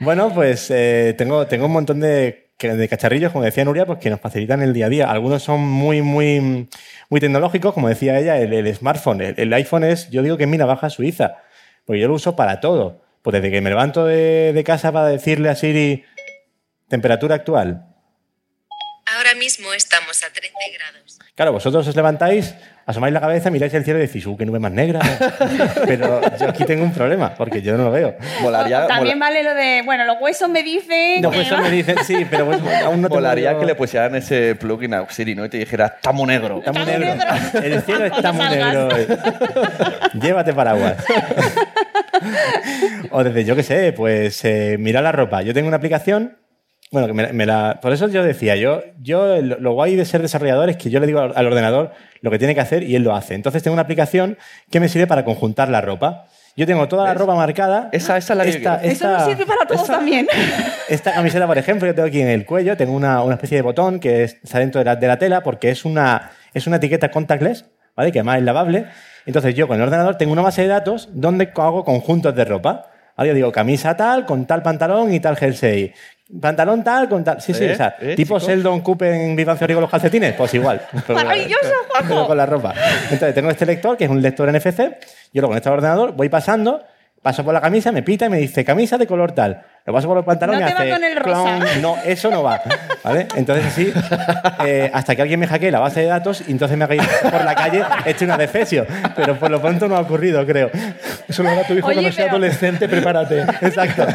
Bueno, pues eh, tengo, tengo un montón de, cacharrillos, como decía Nuria, pues que nos facilitan el día a día. Algunos son muy, muy, muy tecnológicos, como decía ella, el, el smartphone. El, el iPhone es, yo digo que es mi navaja suiza, porque yo lo uso para todo. Pues desde que me levanto de, de casa para decirle a Siri temperatura actual. Ahora mismo estamos a 13 grados. Claro, vosotros os levantáis, asomáis la cabeza, miráis el cielo y decís, ¡uh, qué nube más negra! Pero yo aquí tengo un problema, porque yo no lo veo. También mola- vale lo de, bueno, los huesos me dicen. Eso no. me dicen, sí, pero pues, aún no tengo yo- que le pusieran ese plugin a Siri ¿no? y te dijera, está muy negro. Está muy negro. El cielo está muy negro hoy. Llévate paraguas. o desde, yo qué sé, pues eh, mira la ropa. Yo tengo una aplicación. Bueno, me, me la, por eso yo decía, yo, yo lo, lo guay de ser desarrollador es que yo le digo al, al ordenador lo que tiene que hacer y él lo hace. Entonces tengo una aplicación que me sirve para conjuntar la ropa. Yo tengo toda la ropa marcada. Esa, esa es la que esta. Eso nos sirve para todos esta- también. Esta camiseta, por ejemplo, yo tengo aquí en el cuello, tengo una, una especie de botón que es- está dentro de la, de la tela porque es una, es una etiqueta contactless, ¿vale? Que además es lavable. Entonces yo con el ordenador tengo una base de datos donde hago conjuntos de ropa. ¿Vale? Yo digo camisa tal, con tal pantalón y tal jersey. Pantalón tal, con tal... Sí, sí, ¿Eh? o sea, ¿Eh, tipo chicos? Sheldon Cooper en Theory con los calcetines, pues igual. Maravilloso, Juanjo. pero con la ropa. Entonces tengo este lector, que es un lector NFC, yo lo conecto al ordenador, voy pasando, paso por la camisa, me pita y me dice camisa de color tal. Lo paso por el pantalón No y te va hace con el rosa. clon. No, eso no va. ¿Vale? Entonces así, eh, hasta que alguien me hackee la base de datos y entonces me haga ir por la calle hecho una defesio. Pero por lo pronto no ha ocurrido, creo. Eso lo hará tu hijo Oye, cuando sea pero- adolescente, prepárate. Exacto.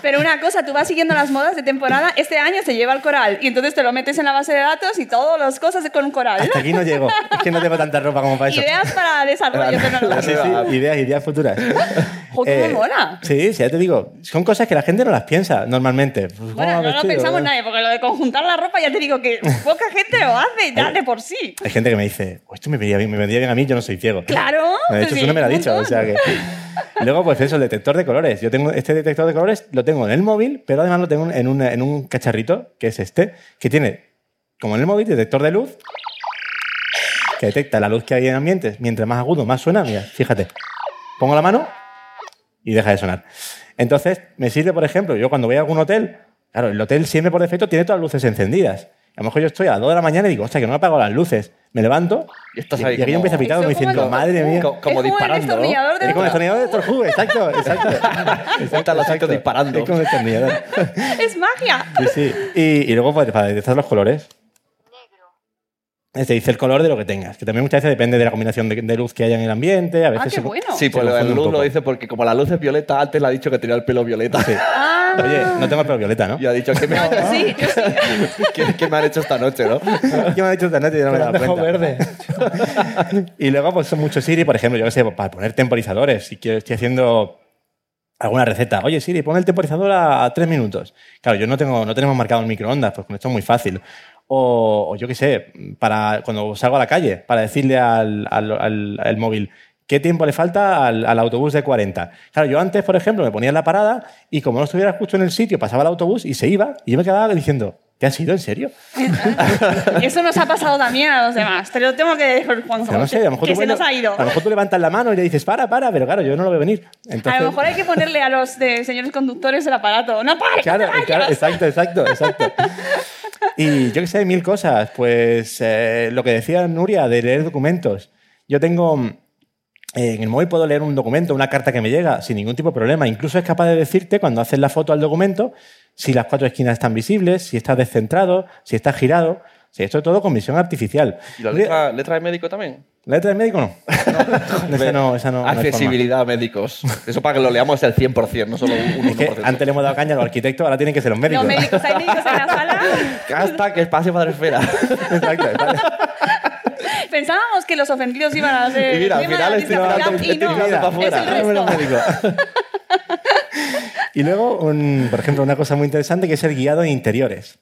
Pero una cosa, tú vas siguiendo las modas de temporada. Este año se lleva el coral y entonces te lo metes en la base de datos y todas las cosas con coral. Hasta aquí no llego. Es que no tengo tanta ropa como para eso. Ideas para desarrollo tecnológico. Sí, sí, ideas, ideas futuras. Jo, cómo mola. Sí, sí, ya te digo. Son cosas que la gente no las piensa normalmente. Pues, ¿cómo Bueno, no lo pensamos nadie, porque lo de conjuntar la ropa ya te digo que poca gente lo hace ya de por sí. Hay gente que me dice, "Oh, esto me vendría bien, me vendría bien a mí, yo no soy ciego. Claro. De hecho, sí, tú no me lo has dicho, o sea que... Luego, pues eso, el detector de colores. Yo tengo este detector de colores, lo tengo en el móvil, pero además lo tengo en un, en un cacharrito, que es este, que tiene, como en el móvil, detector de luz, que detecta la luz que hay en ambientes. Mientras más agudo, más suena. Mira, fíjate. Pongo la mano y deja de sonar. Entonces, me sirve, por ejemplo, yo cuando voy a algún hotel, claro, el hotel siempre por defecto tiene todas las luces encendidas. A lo mejor yo estoy a las 2 de la mañana y digo, hostia, que no he apagado las luces. Me levanto Y estás ahí y aquí como- empieza a pitar diciendo, madre mía. Co- como es como el disparando, ¿no? de Es como el destornillador de Doctor Who, exacto, exacto. Están los actos disparando. Es como el destornillador. Es magia. Sí, sí. Y, y luego, pues, para detectar los colores. Te dice el color de lo que tengas, que también muchas veces depende de la combinación de, de luz que haya en el ambiente. A veces Ah, qué se- bueno. Sí, Se pues lo de luz lo dice porque como la luz es violeta, antes le ha dicho que tenía el pelo violeta. Ah, Oye, no tengo el pelo violeta, ¿no? Y ha dicho, ¿qué me, yo sí, yo sí. ¿qué, qué me han hecho esta noche, no? ¿Qué me ha dicho esta noche? Yo no me he dado han cuenta. verde. Y luego, pues son muchos Siri, por ejemplo, yo qué sé, para poner temporizadores. Si quiero, estoy haciendo alguna receta. Oye, Siri, pon el temporizador a, a tres minutos. Claro, yo no, tengo, no tenemos marcado el microondas, pues con esto es muy fácil. O, yo qué sé, para cuando salgo a la calle, para decirle al, al- al- al móvil qué tiempo le falta al, al autobús de 40. Claro, yo antes, por ejemplo, me ponía en la parada y como no estuviera justo en el sitio, pasaba el autobús y se iba. Y yo me quedaba diciendo, ¿te has ido en serio? Eso nos ha pasado también a los demás. Te lo tengo que decir, sea, no sé, a lo mejor que tú se nos ha ido. A lo mejor tú levantas la mano y le dices, para, para, pero claro, yo no lo veo venir. Entonces, A lo mejor hay que ponerle a los de señores conductores el aparato. ¡No pares! Claro, no claro, exacto, exacto, exacto. Y yo que sé, mil cosas. Pues eh, lo que decía Nuria de leer documentos. Yo tengo. eh, en el móvil puedo leer un documento, una carta que me llega sin ningún tipo de problema. Incluso es capaz de decirte, cuando haces la foto al documento, si las cuatro esquinas están visibles, si está descentrado, si está girado. Sí, esto es todo con visión artificial. ¿Y la letra, letra de médico también? ¿La letra de médico no? No, esa no, esa no- no. Accesibilidad a médicos. Eso para que lo leamos es el 100%, no solo un 1%. Es que antes le hemos dado caña a los arquitectos, ahora tienen que ser los médicos. Los médicos, hay médicos en la sala. Hasta que espacio padre esfera. Exacto, exacto. Pensábamos que los ofendidos iban a ser. Y mira, al final la estoy tirando- y no, para afuera. es el resto. y luego, un- por ejemplo, una cosa muy interesante que es el guiado en interiores.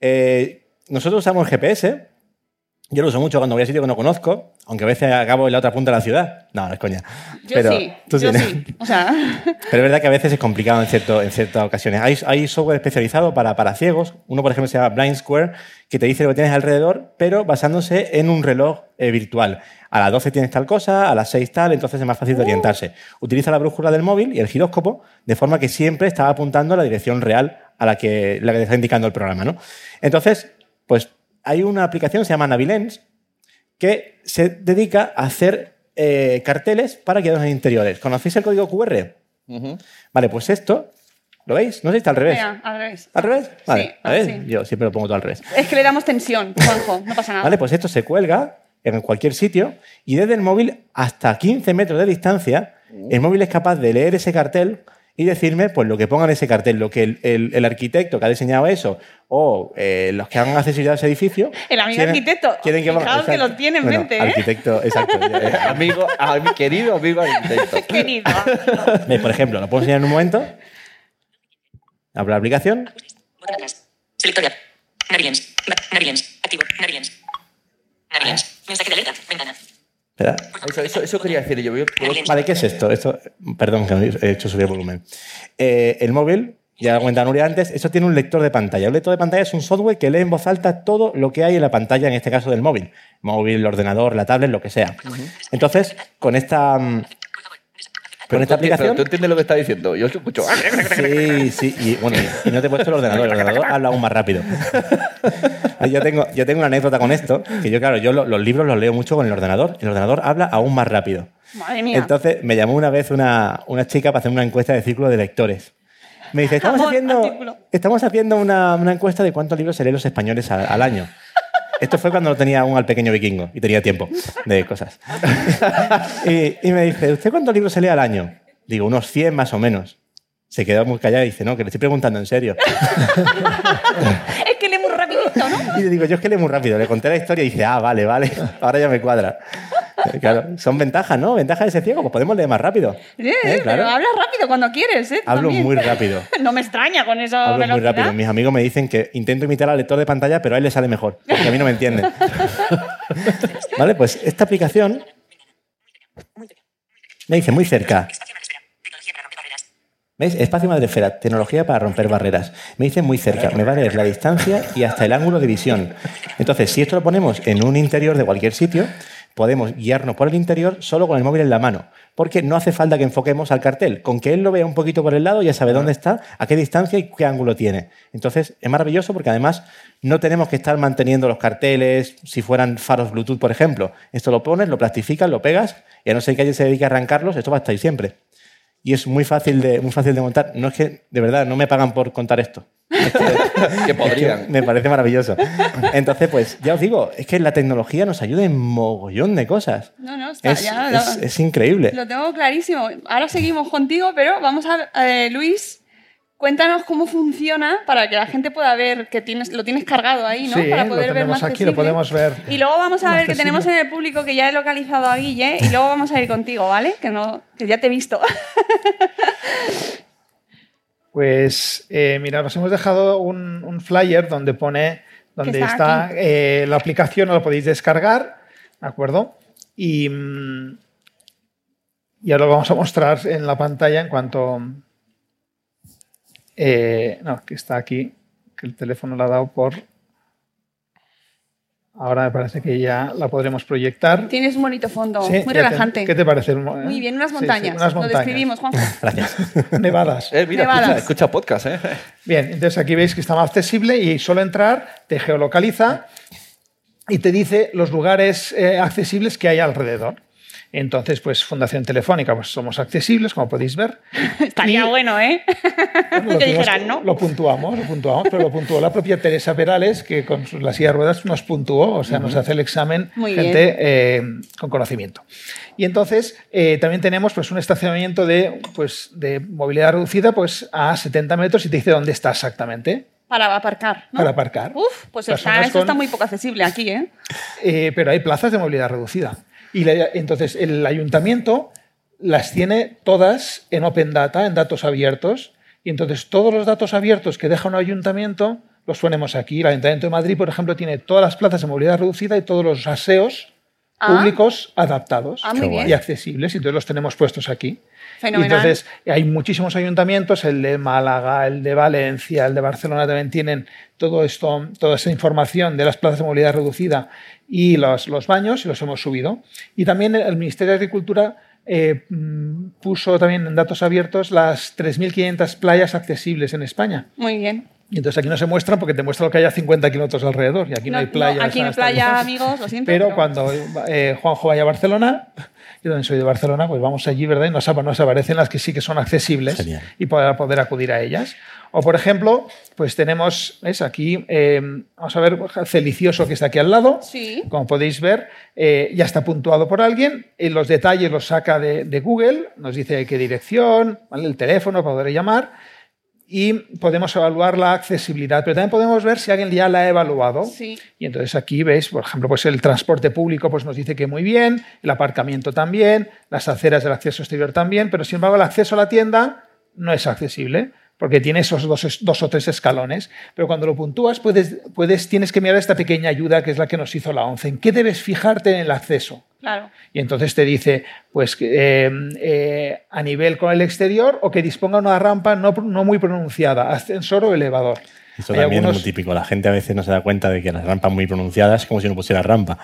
Eh, nosotros usamos GPS. Yo lo uso mucho cuando voy a sitio que no conozco, aunque a veces acabo en la otra punta de la ciudad. No, no es coña. Yo Pero sí, tú yo sí. O sea, Pero es verdad que a veces es complicado en, cierto, en ciertas ocasiones. Hay, hay software especializado para, para ciegos. Uno, por ejemplo, se llama Blind Square, que te dice lo que tienes alrededor, pero basándose en un reloj eh, virtual. A las 12 tienes tal cosa, a las 6 tal, entonces es más fácil de orientarse. Utiliza la brújula del móvil y el giróscopo, de forma que siempre está apuntando a la dirección real a la que, la que te está indicando el programa. ¿no? Entonces, pues hay una aplicación que se llama Navilens, que se dedica a hacer eh, carteles para guiados en interiores. ¿Conocéis el código QR? Vale, pues esto, ¿lo veis? No sé si está al revés. Al revés. ¿Al revés? Vale, Sí, a ver, sí. yo siempre lo pongo todo al revés. Es que le damos tensión, Juanjo, no pasa nada. Vale, pues esto se cuelga en cualquier sitio y desde el móvil hasta 15 metros de distancia, el móvil es capaz de leer ese cartel y decirme pues lo que ponga en ese cartel, lo que el, el- el arquitecto que ha diseñado eso o eh, los que hagan accesibilidad a ese edificio. El amigo quieren- arquitecto, quieren que ponga- fijaos que lo tiene en Bueno, mente, ¿eh? Arquitecto, exacto. amigo, a mi querido amigo arquitecto. Querido. Por ejemplo, lo puedo enseñar en un momento. Abro la aplicación. Selectora. Naviens. Naviens. Activo. Naviens. Naviens. Mensaje de alerta. Ventana. Espera. Eso, eso, eso quería decir yo. Vale, ¿qué es esto? esto perdón, que he hecho subir el volumen. Eh, el móvil, ya lo comentaba Nuria antes, eso tiene un lector de pantalla. Un lector de pantalla es un software que lee en voz alta todo lo que hay en la pantalla, en este caso del móvil. Móvil, el ordenador, la tablet, lo que sea. Entonces, con esta, mm, con esta Pero tú- aplicación... ¿Tú entiendes lo que está diciendo? Yo escucho. Sí, sí, y bueno, y no te he puesto el ordenador, el ordenador habla aún más rápido. Yo tengo, yo tengo una anécdota con esto, que yo, claro, yo lo- los libros los leo mucho con el ordenador, el ordenador habla aún más rápido. Madre mía. Entonces me llamó una vez una, una chica para hacer una encuesta de círculo de lectores. Me dice, estamos Amor, haciendo, artículo. estamos haciendo una, una encuesta de cuántos libros se leen los españoles al, al año. Esto fue cuando no tenía aún al pequeño vikingo y tenía tiempo de cosas. y, y me dice, ¿usted cuántos libros se lee al año? Digo, unos 100 más o menos. Se quedó muy callada y dice, no, que le estoy preguntando en serio. Es que lee muy rapidito, ¿no? Y le digo, yo es que leo muy rápido. Le conté la historia y dice, ah, vale, vale, ahora ya me cuadra. Claro, son ventajas, ¿no? Ventajas de ser ciego, pues podemos leer más rápido. Eh, Eh, claro. Pero hablas rápido cuando quieres, ¿eh? Hablo también. muy rápido. No me extraña con esa Hablo muy rápido. Mis amigos me dicen que intento imitar al lector de pantalla, pero a él le sale mejor, porque a mí no me entiende. vale, pues esta aplicación me dice muy cerca. ¿Veis? Espacio Madrefera, tecnología para romper barreras. Me dice muy cerca, me va a leer la distancia y hasta el ángulo de visión. Entonces, si esto lo ponemos en un interior de cualquier sitio, podemos guiarnos por el interior solo con el móvil en la mano, porque no hace falta que enfoquemos al cartel. Con que él lo vea un poquito por el lado, ya sabe dónde está, a qué distancia y qué ángulo tiene. Entonces, es maravilloso porque además no tenemos que estar manteniendo los carteles si fueran faros Bluetooth, por ejemplo. Esto lo pones, lo plastificas, lo pegas y a no ser que alguien se dedique a arrancarlos, esto va a estar ahí siempre y es muy fácil de, muy fácil de montar. No es que, de verdad, no me pagan por contar esto. Es que- podrían. es que me parece maravilloso. Entonces, pues, ya os digo, es que la tecnología nos ayuda en mogollón de cosas. No, no, está, Es, ya es- lo, es increíble. lo tengo clarísimo. Ahora seguimos contigo, pero vamos a... eh, Luis, cuéntanos cómo funciona para que la gente pueda ver que tienes, lo tienes cargado ahí, ¿no? Sí, para lo poder ver tenemos más aquí, lo podemos ver. Y luego vamos a ver que tenemos en accesible. el público que ya he localizado a Guille y luego vamos a ir contigo, ¿vale? Que, no, que ya te he visto. Pues eh, mira, os hemos dejado un, un flyer donde pone donde está eh, la aplicación, lo podéis descargar, ¿de acuerdo? Y, mm, y ahora lo vamos a mostrar en la pantalla en cuanto... eh, no, que está aquí, que el teléfono lo ha dado por... Ahora me parece que ya la podremos proyectar. Tienes un bonito fondo, Sí, muy ya te- relajante. ¿Qué te parece? Muy bien, unas Sí, sí, montañas. unas Lo montañas. describimos, Juanjo. Gracias. Nevadas. Eh, mira, Nevadas. escucha, escucha podcast, ¿eh? Bien, entonces aquí veis que está más accesible y solo entrar te geolocaliza y te dice los lugares eh, accesibles que hay alrededor. Entonces, pues Fundación Telefónica, pues somos accesibles, como podéis ver. Estaría Y- bueno, ¿eh? Bueno, que dijeran, ¿no? Lo puntuamos, lo puntuamos, pero lo puntuó la propia Teresa Perales, que con la silla de ruedas nos puntuó, o sea, nos hace el examen Muy gente eh, con conocimiento. Y entonces eh, también tenemos pues, un estacionamiento de, pues, de movilidad reducida pues, a 70 metros y te dice dónde está exactamente Para aparcar, ¿no? para aparcar. Uf, pues está, eso está muy poco accesible aquí, ¿eh? Eh, pero hay plazas de movilidad reducida. Y la- entonces el ayuntamiento las tiene todas en Open Data, en datos abiertos. Y entonces todos los datos abiertos que deja un ayuntamiento los ponemos aquí. El Ayuntamiento de Madrid, por ejemplo, tiene todas las plazas de movilidad reducida y todos los aseos Ah. públicos adaptados Ah, y accesibles. Y entonces los tenemos puestos aquí. Y Fenomenal. entonces hay muchísimos ayuntamientos, el de Málaga, el de Valencia, el de Barcelona también tienen todo esto, toda esa información de las plazas de movilidad reducida y los, los baños y los hemos subido. Y también el Ministerio de Agricultura eh, mm, puso también en datos abiertos las 3.500 playas accesibles en España. Muy bien. Y entonces aquí no se muestran porque te muestra lo que hay a 50 kilómetros alrededor y aquí no, hay playa. aquí no hay playa, amigos, lo siento. Pero cuando eh, Juanjo vaya a Barcelona, yo también soy de Barcelona, pues vamos allí, ¿verdad? Y nos, apa- nos aparecen las que sí que son accesibles Genial. y poder, poder acudir a ellas. O, por ejemplo, pues tenemos, ¿ves? Aquí, eh, vamos a ver, Celicioso, que está aquí al lado. Sí. Como podéis ver, eh, ya está puntuado por alguien. Y los detalles los saca de, de Google, nos dice qué dirección, ¿vale? el teléfono para poder llamar. Y podemos evaluar la accesibilidad, pero también podemos ver si alguien ya la ha evaluado. Sí. Y entonces aquí veis, por ejemplo, pues el transporte público pues nos dice que muy bien, el aparcamiento también, las aceras del acceso exterior también, pero sin embargo el acceso a la tienda no es accesible porque tiene esos dos, o tres escalones. Pero cuando lo puntúas, puedes, puedes, tienes que mirar esta pequeña ayuda que es la que nos hizo la ONCE. ¿En qué debes fijarte en el acceso? Claro. Y entonces te dice, pues, eh, eh, a nivel con el exterior o que disponga una rampa no, no muy pronunciada, ascensor o elevador. Eso Hay también es muy típico. La gente a veces no se da cuenta de que las rampas muy pronunciadas es como si no pusiera rampa.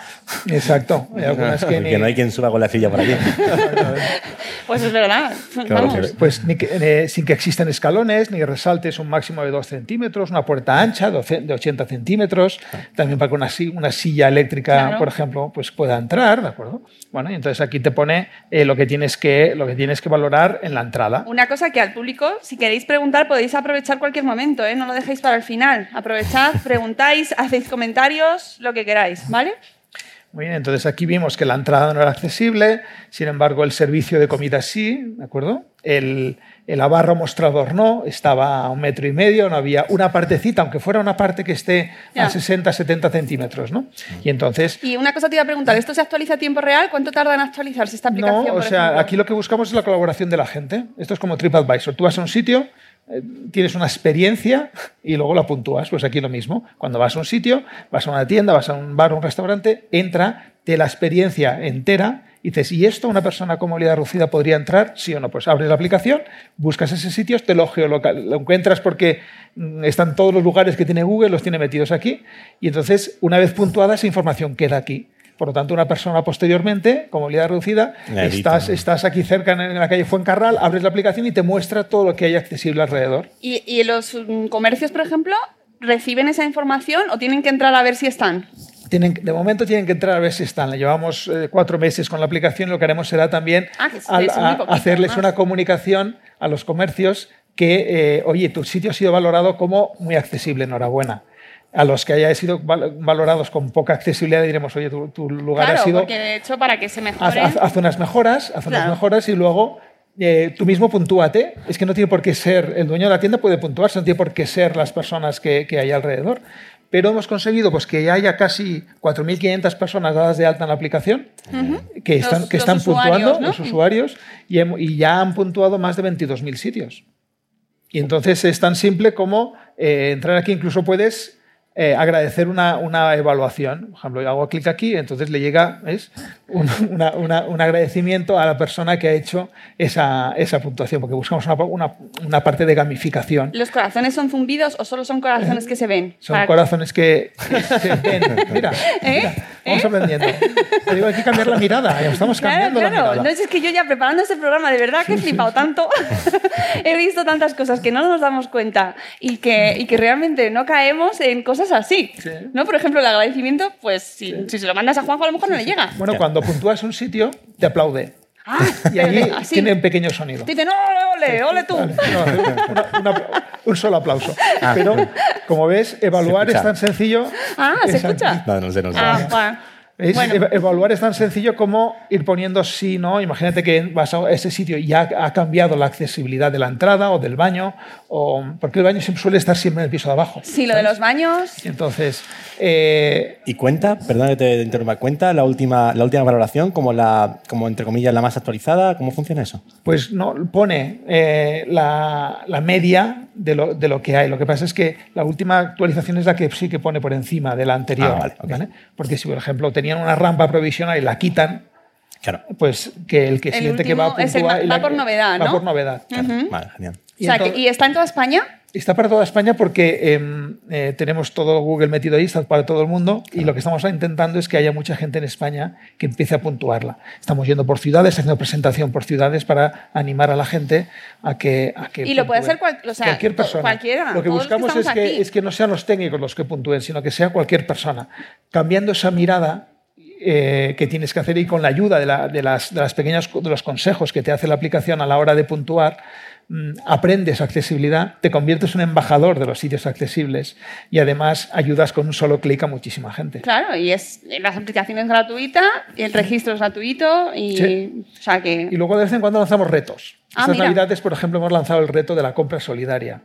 Exacto. Hay algunas que Porque ni- no hay quien suba con la silla por aquí. Pues es verdad. Claro, Vamos. sí. Pues ni que- eh, sin que existan escalones, ni resaltes un máximo de 2 centímetros, una puerta ancha de 80 centímetros, también para que una, si- una silla eléctrica, Claro. por ejemplo, pues pueda entrar, ¿de acuerdo? Bueno, y entonces aquí te pone eh, lo, que tienes que, lo que tienes que valorar en la entrada. Una cosa que al público, si queréis preguntar, podéis aprovechar cualquier momento, ¿eh? no lo dejéis para el final. Aprovechad, preguntáis, hacéis comentarios, lo que queráis, ¿vale? Muy bien, entonces aquí vimos que la entrada no era accesible, sin embargo el servicio de comida sí, ¿de acuerdo? El, el abarro mostrador no, estaba a un metro y medio, no había una partecita, aunque fuera una parte que esté Ya. a 60, 70 centímetros, ¿no? Y entonces, Y una cosa te iba a preguntar, ¿esto se actualiza a tiempo real? ¿Cuánto tarda en actualizarse esta aplicación? no, o por sea, ejemplo? aquí lo que buscamos es la colaboración de la gente. Esto es como TripAdvisor. Tú vas a un sitio, tienes una experiencia y luego la puntúas. Pues aquí lo mismo. Cuando vas a un sitio, vas a una tienda, vas a un bar o un restaurante, entra, te la experiencia entera y dices, ¿y esto una persona con movilidad reducida podría entrar? Sí o no. Pues abres la aplicación, buscas ese sitio, te lo geolocal, lo encuentras porque mm, están todos los lugares que tiene Google, los tiene metidos aquí y entonces una vez puntuada esa información queda aquí. Por lo tanto, una persona posteriormente, con movilidad reducida, estás, estás aquí cerca en la calle Fuencarral, abres la aplicación y te muestra todo lo que hay accesible alrededor. ¿Y, y los mm, comercios, por ejemplo, reciben esa información o tienen que entrar a ver si están? Tienen, de momento tienen que entrar a ver si están. Llevamos eh, cuatro meses con la aplicación. Lo que haremos será también Ah, que es- al- es muy a- poquito, hacerles además. una comunicación a los comercios que, eh, oye, tu sitio ha sido valorado como muy accesible, enhorabuena. A los que haya sido val- valorados con poca accesibilidad diremos, oye, tu, tu lugar claro, ha sido... porque de hecho para que se mejore... haz- haz unas mejoras, haz unas Claro. mejoras y luego eh, tú mismo puntúate. Es que no tiene por qué ser, el dueño de la tienda puede puntuarse, no tiene por qué ser las personas que, que hay alrededor. Pero hemos conseguido pues, que ya haya casi 4.500 personas dadas de alta en la aplicación que están, Los- que los están usuarios, puntuando, ¿no? los usuarios, y, hem- y ya han puntuado más de 22.000 sitios. Y entonces es tan simple como eh, entrar aquí, incluso puedes eh, agradecer una, una evaluación. Por ejemplo, yo hago clic aquí, entonces le llega. Un, una- una- un agradecimiento a la persona que ha hecho esa, esa puntuación, porque buscamos una, una- una parte de gamificación. ¿Los corazones son zumbidos o solo son corazones que se ven? Son Para- corazones que, se ven. Mira, mira, vamos aprendiendo. Te digo, hay que cambiar la mirada. Estamos Claro, cambiando la claro. mirada. No, es que yo ya preparando este programa, de verdad que he flipado tanto. he visto tantas cosas que no nos damos cuenta y que, y que realmente no caemos en cosas así. ¿no? Por ejemplo, el agradecimiento, pues si, si se lo mandas a Juanjo, a lo mejor no le llega. Bueno, cuando puntúas un sitio, te aplaude. Ah, Y allí pero así. tiene un pequeño sonido. Te dicen, ole, ole, ole tú. No, una- una- un solo aplauso. Pero, como ves, evaluar Se es tan sencillo. Ah, ¿se escucha? No, no sé, no sé. Ah. Es- Bueno. eva- Evaluar es tan sencillo como ir poniendo sí, no. Imagínate que vas a ese sitio y ya ha cambiado la accesibilidad de la entrada o del baño, o, porque el baño siempre suele estar siempre en el piso de abajo. Sí, lo de los baños. Entonces, eh, ¿Y cuenta, perdón que te interrumpa, cuenta la última, la última valoración como, la, como entre comillas, la más actualizada? ¿Cómo funciona eso? pues no pone eh, la, la media de lo, de lo que hay. Lo que pasa es que la última actualización es la que sí que pone por encima de la anterior. Ah, vale, ok. ¿vale? Porque si, por ejemplo, tenían una rampa provisional y la quitan, Claro. pues que el que El siguiente que va a es el y va por novedad, va ¿no? por novedad. claro. Vale, genial. O sea, que- entonces- ¿Y está en toda España? Está para toda España porque em, eh, tenemos todo Google metido ahí, está para todo el mundo y lo que estamos intentando es que haya mucha gente en España que empiece a puntuarla. Estamos yendo por ciudades, haciendo presentación por ciudades para animar a la gente a que... a que Y lo puede puntúe. hacer cual- o sea, cualquier to- persona. cualquiera, Lo que los que buscamos es, que, es que no sean los técnicos los que puntúen, sino que sea cualquier persona. Cambiando esa mirada eh, que tienes que hacer y con la ayuda de, la- de las, de las pequeñas de los consejos que te hace la aplicación a la hora de puntuar, mm, aprendes accesibilidad, te conviertes en un embajador de los sitios accesibles y además ayudas con un solo clic a muchísima gente. Claro, y es la aplicación es gratuita, y el registro es gratuito y Sí. o sea que Y luego de vez en cuando lanzamos retos. Ah, Estas mira. navidades, por ejemplo, hemos lanzado el reto de la compra solidaria,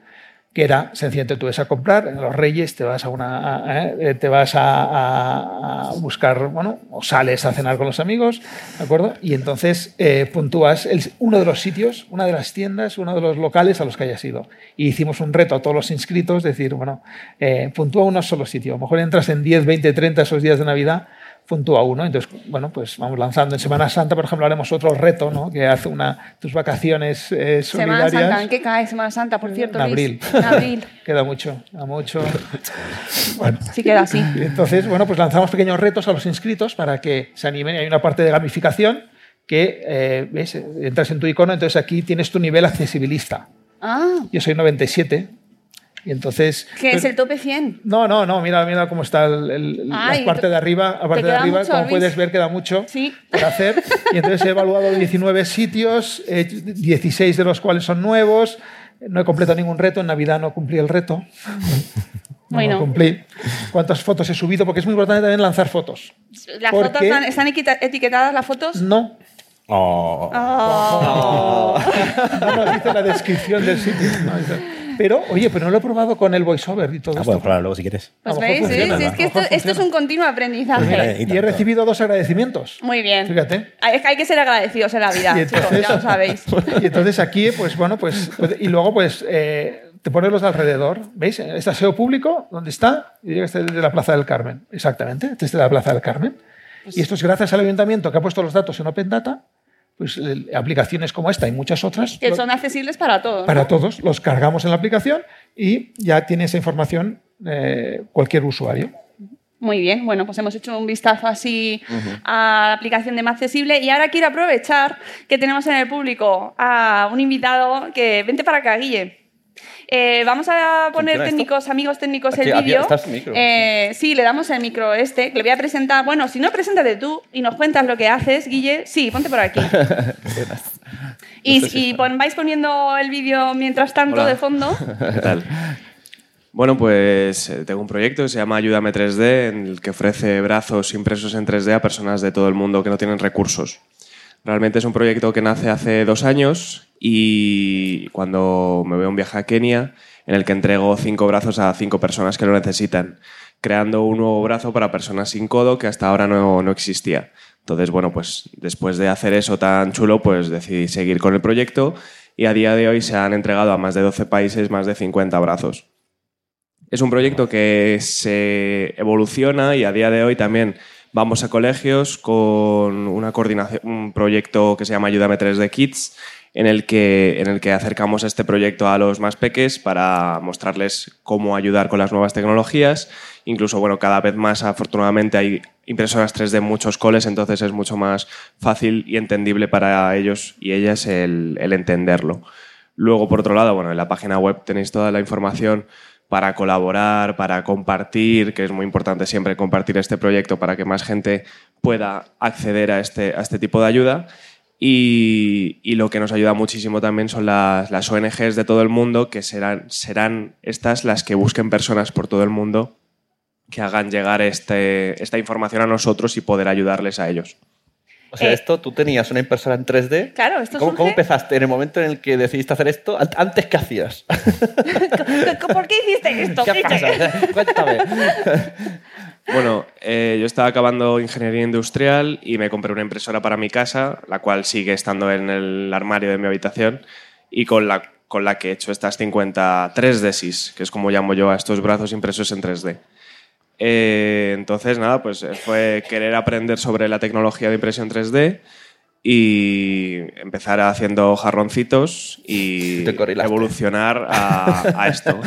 que era sencillamente tú vas a comprar en los Reyes, te vas a una, eh, te vas a- a buscar, bueno, o sales a cenar con los amigos, ¿de acuerdo? Y entonces eh, puntúas el- uno de los sitios, una de las tiendas, uno de los locales a los que hayas ido. Y hicimos un reto a todos los inscritos, decir, bueno, eh, puntúa uno solo sitio. A lo mejor entras en 10, 20, 30 esos días de Navidad puntúa uno. Entonces, bueno, pues vamos lanzando. En Semana Santa, por ejemplo, haremos otro reto, ¿no? Que hace una tus vacaciones eh, Semana solidarias. Santa, ¿en qué cae Semana Santa, por cierto? En abril. En abril. Queda mucho, queda mucho. Bueno, Sí queda así. entonces, bueno, pues lanzamos pequeños retos a los inscritos para que se animen. Y hay una parte de gamificación que, eh, ¿ves? Entras en tu icono, entonces aquí tienes tu nivel accesibilista. Ah, Yo soy 97 y entonces... que es el tope 100. No, no, no, mira, mira cómo está el, el- Ay, la parte de arriba. La parte de arriba, mucho, como Luis. puedes ver, queda mucho Sí. por hacer. Y entonces he evaluado 19 sitios, eh, 16 de los cuales son nuevos. No he completado ningún reto, en Navidad no cumplí el reto. No Bueno. lo cumplí. ¿Cuántas fotos he subido? Porque es muy importante también lanzar fotos. Las ¿Por fotos qué? están, etiquetadas, las fotos. No, Oh. Oh. no nos dice la descripción del sitio. No Pero, oye, pero no lo he probado con el voiceover y todo Ah, esto. bueno, luego si quieres. Pues veis, funciona, ¿sí? es que esto, esto es un continuo aprendizaje. Pues mira, y y he recibido dos agradecimientos. Muy bien. Fíjate. Hay, es que hay que ser agradecidos en la vida, Y chicos, entonces- ya lo sabéis. Y entonces aquí, pues bueno, pues. Y luego, pues. eh, te pones los de alrededor. ¿Veis? Este aseo público, ¿dónde está? Y llega este de la Plaza del Carmen. Exactamente. Este es de la Plaza del Carmen. Pues y esto es gracias al ayuntamiento que ha puesto los datos en Open Data. Pues eh, aplicaciones como esta y muchas otras. Que lo- son accesibles para todos. ¿no? para todos, los cargamos en la aplicación y ya tiene esa información eh, cualquier usuario. Muy bien, bueno, pues hemos hecho un vistazo así a la aplicación de Más Accesible y ahora quiero aprovechar que tenemos en el público a un invitado que... Vente para acá, Guille. Eh, vamos a poner técnicos, amigos técnicos, Aquí- el vídeo. Eh, sí, le damos el micro este, que le voy a presentar. Bueno, si no, preséntate tú y nos cuentas lo que haces, Guille. Sí, ponte por aquí. y No sé si y pon- vais poniendo el vídeo mientras tanto Hola. de fondo. ¿Qué tal? Bueno, pues eh, tengo un proyecto que se llama Ayúdame 3D, en el que ofrece brazos impresos en 3D a personas de todo el mundo que no tienen recursos. Realmente es un proyecto que nace hace dos años y cuando me a un viaje a Kenia, en el que entrego cinco brazos a cinco personas que lo necesitan, creando un nuevo brazo para personas sin codo que hasta ahora no, no existía. Entonces, bueno, pues después de hacer eso tan chulo, pues decidí seguir con el proyecto y a día de hoy se han entregado a más de 12 países más de 50 brazos. Es un proyecto que se evoluciona y a día de hoy también vamos a colegios con una coordinación, un proyecto que se llama Ayúdame 3D Kids, en el que, en el que acercamos este proyecto a los más peques para mostrarles cómo ayudar con las nuevas tecnologías. Incluso, bueno, cada vez más afortunadamente hay impresoras 3D en muchos coles, entonces es mucho más fácil y entendible para ellos y ellas el, el entenderlo. Luego, por otro lado, bueno, en la página web tenéis toda la información para colaborar, para compartir, que es muy importante siempre compartir este proyecto para que más gente pueda acceder a este, a este tipo de ayuda. Y, y lo que nos ayuda muchísimo también son las, ONGs de todo el mundo, que serán, serán estas las que busquen personas por todo el mundo que hagan llegar este, esta información a nosotros y poder ayudarles a ellos. O sea, Eh. esto tú tenías una impresora en 3D. Claro, esto ¿Cómo, surge- cómo empezaste? En el momento en el que decidiste hacer esto, An- antes qué hacías? ¿Por qué hiciste esto? ¿Qué pasa? Cuéntame. Bueno, eh, yo estaba acabando ingeniería industrial y me compré una impresora para mi casa, la cual sigue estando en el armario de mi habitación y con la, con la que he hecho estas 53 desis, que es como llamo yo a estos brazos impresos en 3D. Eh, entonces, nada, pues eh, fue querer aprender sobre la tecnología de impresión 3D y empezar haciendo jarroncitos y evolucionar a, a esto.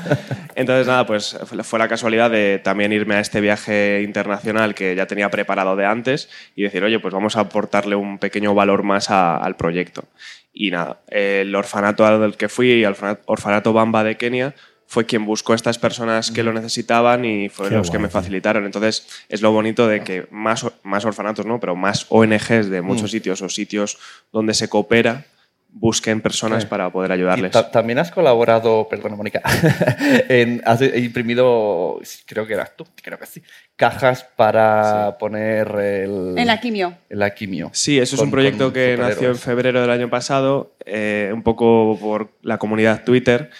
Entonces, nada, pues fue- la casualidad de también irme a este viaje internacional que ya tenía preparado de antes y decir, oye, pues vamos a aportarle un pequeño valor más a- al proyecto. Y nada, el orfanato al que fui, el orfana- orfanato Bamba de Kenia, fue quien buscó a estas personas que lo necesitaban y fueron Qué los que me facilitaron. Entonces, es lo bonito de que más, más orfanatos, ¿no? Pero más ONGs de muchos sitios o sitios donde se coopera busquen personas Sí. para poder ayudarles. ta- también has colaborado, perdona Mónica, en- has imprimido, creo que eras tú, creo que sí, cajas para poner el, En la quimio. en la quimio. Sí, eso es un proyecto que nació en febrero del año pasado, eh, un poco por la comunidad Twitter,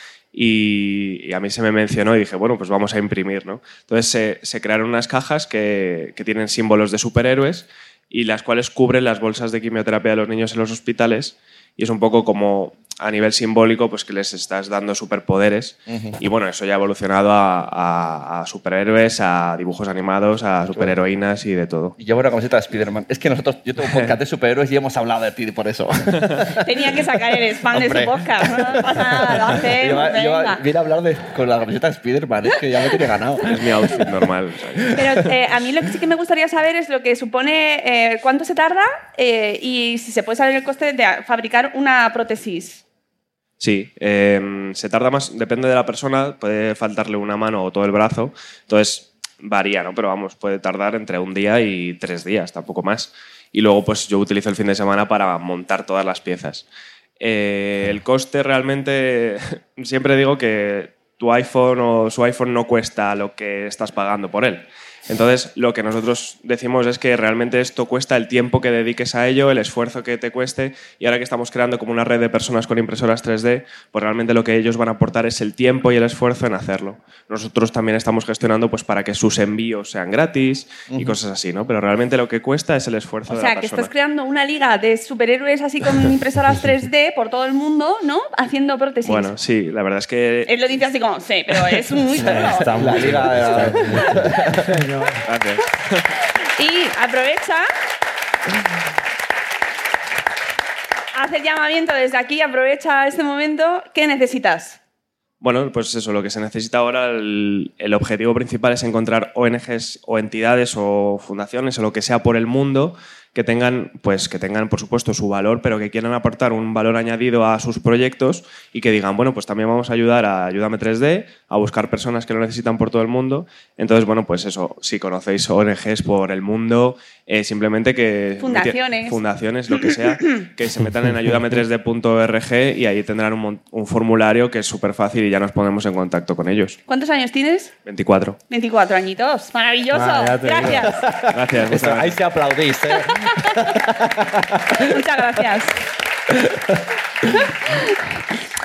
y, a mí se me mencionó y dije, bueno, pues vamos a imprimir, ¿no? Entonces se, se crearon unas cajas que, que tienen símbolos de superhéroes y las cuales cubren las bolsas de quimioterapia de los niños en los hospitales y es un poco como a nivel simbólico, pues que les estás dando superpoderes. Y bueno, eso ya ha evolucionado a, a- a superhéroes, a dibujos animados, a superheroínas y de todo. Y llevo una camiseta de Spider-Man. Es que nosotros, yo tengo un podcast de superhéroes y hemos hablado de ti por eso. Tenía que sacar el spam de Hombre. su podcast. No pasa nada, lo venga. viene a hablar de, con la camiseta de Spider-Man, es que ya me tiene ganado. Es mi outfit normal. Pero eh, a mí lo que sí que me gustaría saber es lo que supone, eh, cuánto se tarda eh, y si se puede saber el coste de fabricar una prótesis. Sí, eh, se tarda más, depende de la persona, puede faltarle una mano o todo el brazo, entonces varía, ¿no? Pero vamos, puede tardar entre un día y tres días, tampoco más. Y luego, pues yo utilizo el fin de semana para montar todas las piezas. Eh, el coste realmente, siempre digo que tu iPhone o su iPhone no cuesta lo que estás pagando por él. Entonces, lo que nosotros decimos es que realmente esto cuesta el tiempo que dediques a ello, el esfuerzo que te cueste, y ahora que estamos creando como una red de personas con impresoras 3D, pues realmente lo que ellos van a aportar es el tiempo y el esfuerzo en hacerlo. Nosotros también estamos gestionando pues para que sus envíos sean gratis y cosas así, ¿no? Pero realmente lo que cuesta es el esfuerzo O de sea, la que persona. estás creando una liga de superhéroes así con impresoras 3D por todo el mundo, ¿no? Haciendo prótesis. Bueno, sí, la verdad es que... Él lo dice así como, sí, pero es muy. Está La muy- liga de la- Gracias. Y aprovecha. Hace el llamamiento desde aquí, aprovecha este momento. ¿Qué necesitas? Bueno, pues eso, lo que se necesita ahora, el, el objetivo principal es encontrar ONGs o entidades o fundaciones o lo que sea por el mundo que tengan, pues, que tengan, por supuesto, su valor, pero que quieran aportar un valor añadido a sus proyectos y que digan, bueno, pues también vamos a ayudar a Ayúdame 3D, a buscar personas que lo necesitan por todo el mundo. Entonces, bueno, pues eso, si conocéis ONGs por el mundo, eh, simplemente que... Fundaciones. Fundaciones, lo que sea, que se metan en ayudame3d.org y ahí tendrán un, un formulario que es súper fácil y ya nos ponemos en contacto con ellos. ¿Cuántos años tienes? 24. 24 añitos. Maravilloso. Ah, gracias. Gracias. Eso, ahí se aplaudís, ¿eh? Muchas gracias.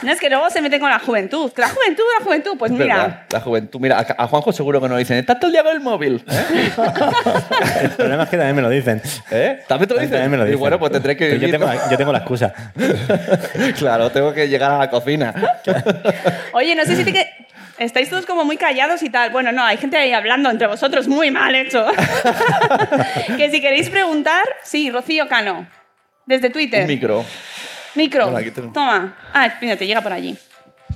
No, es que luego se meten con la juventud. La juventud, la juventud. Pues Es mira, verdad, la juventud. Mira, a, Juanjo seguro que no dicen, ¿estás todo el día con el móvil? ¿Eh? El problema es que también me lo dicen. ¿Eh? ¿También te lo dicen? También me lo Y dicen. bueno, pues tendré que Pero yo vivir, tengo, ¿no? la, yo tengo la excusa. claro, tengo que llegar a la cocina. Oye, no sé si te que... Estáis todos como muy callados y tal. Bueno, no, hay gente ahí hablando entre vosotros muy mal hecho. que si queréis preguntar, sí, Rocío Cano. Desde Twitter. Un micro. Micro. Hola, aquí tengo- Toma. Ah, mira, te llega por allí.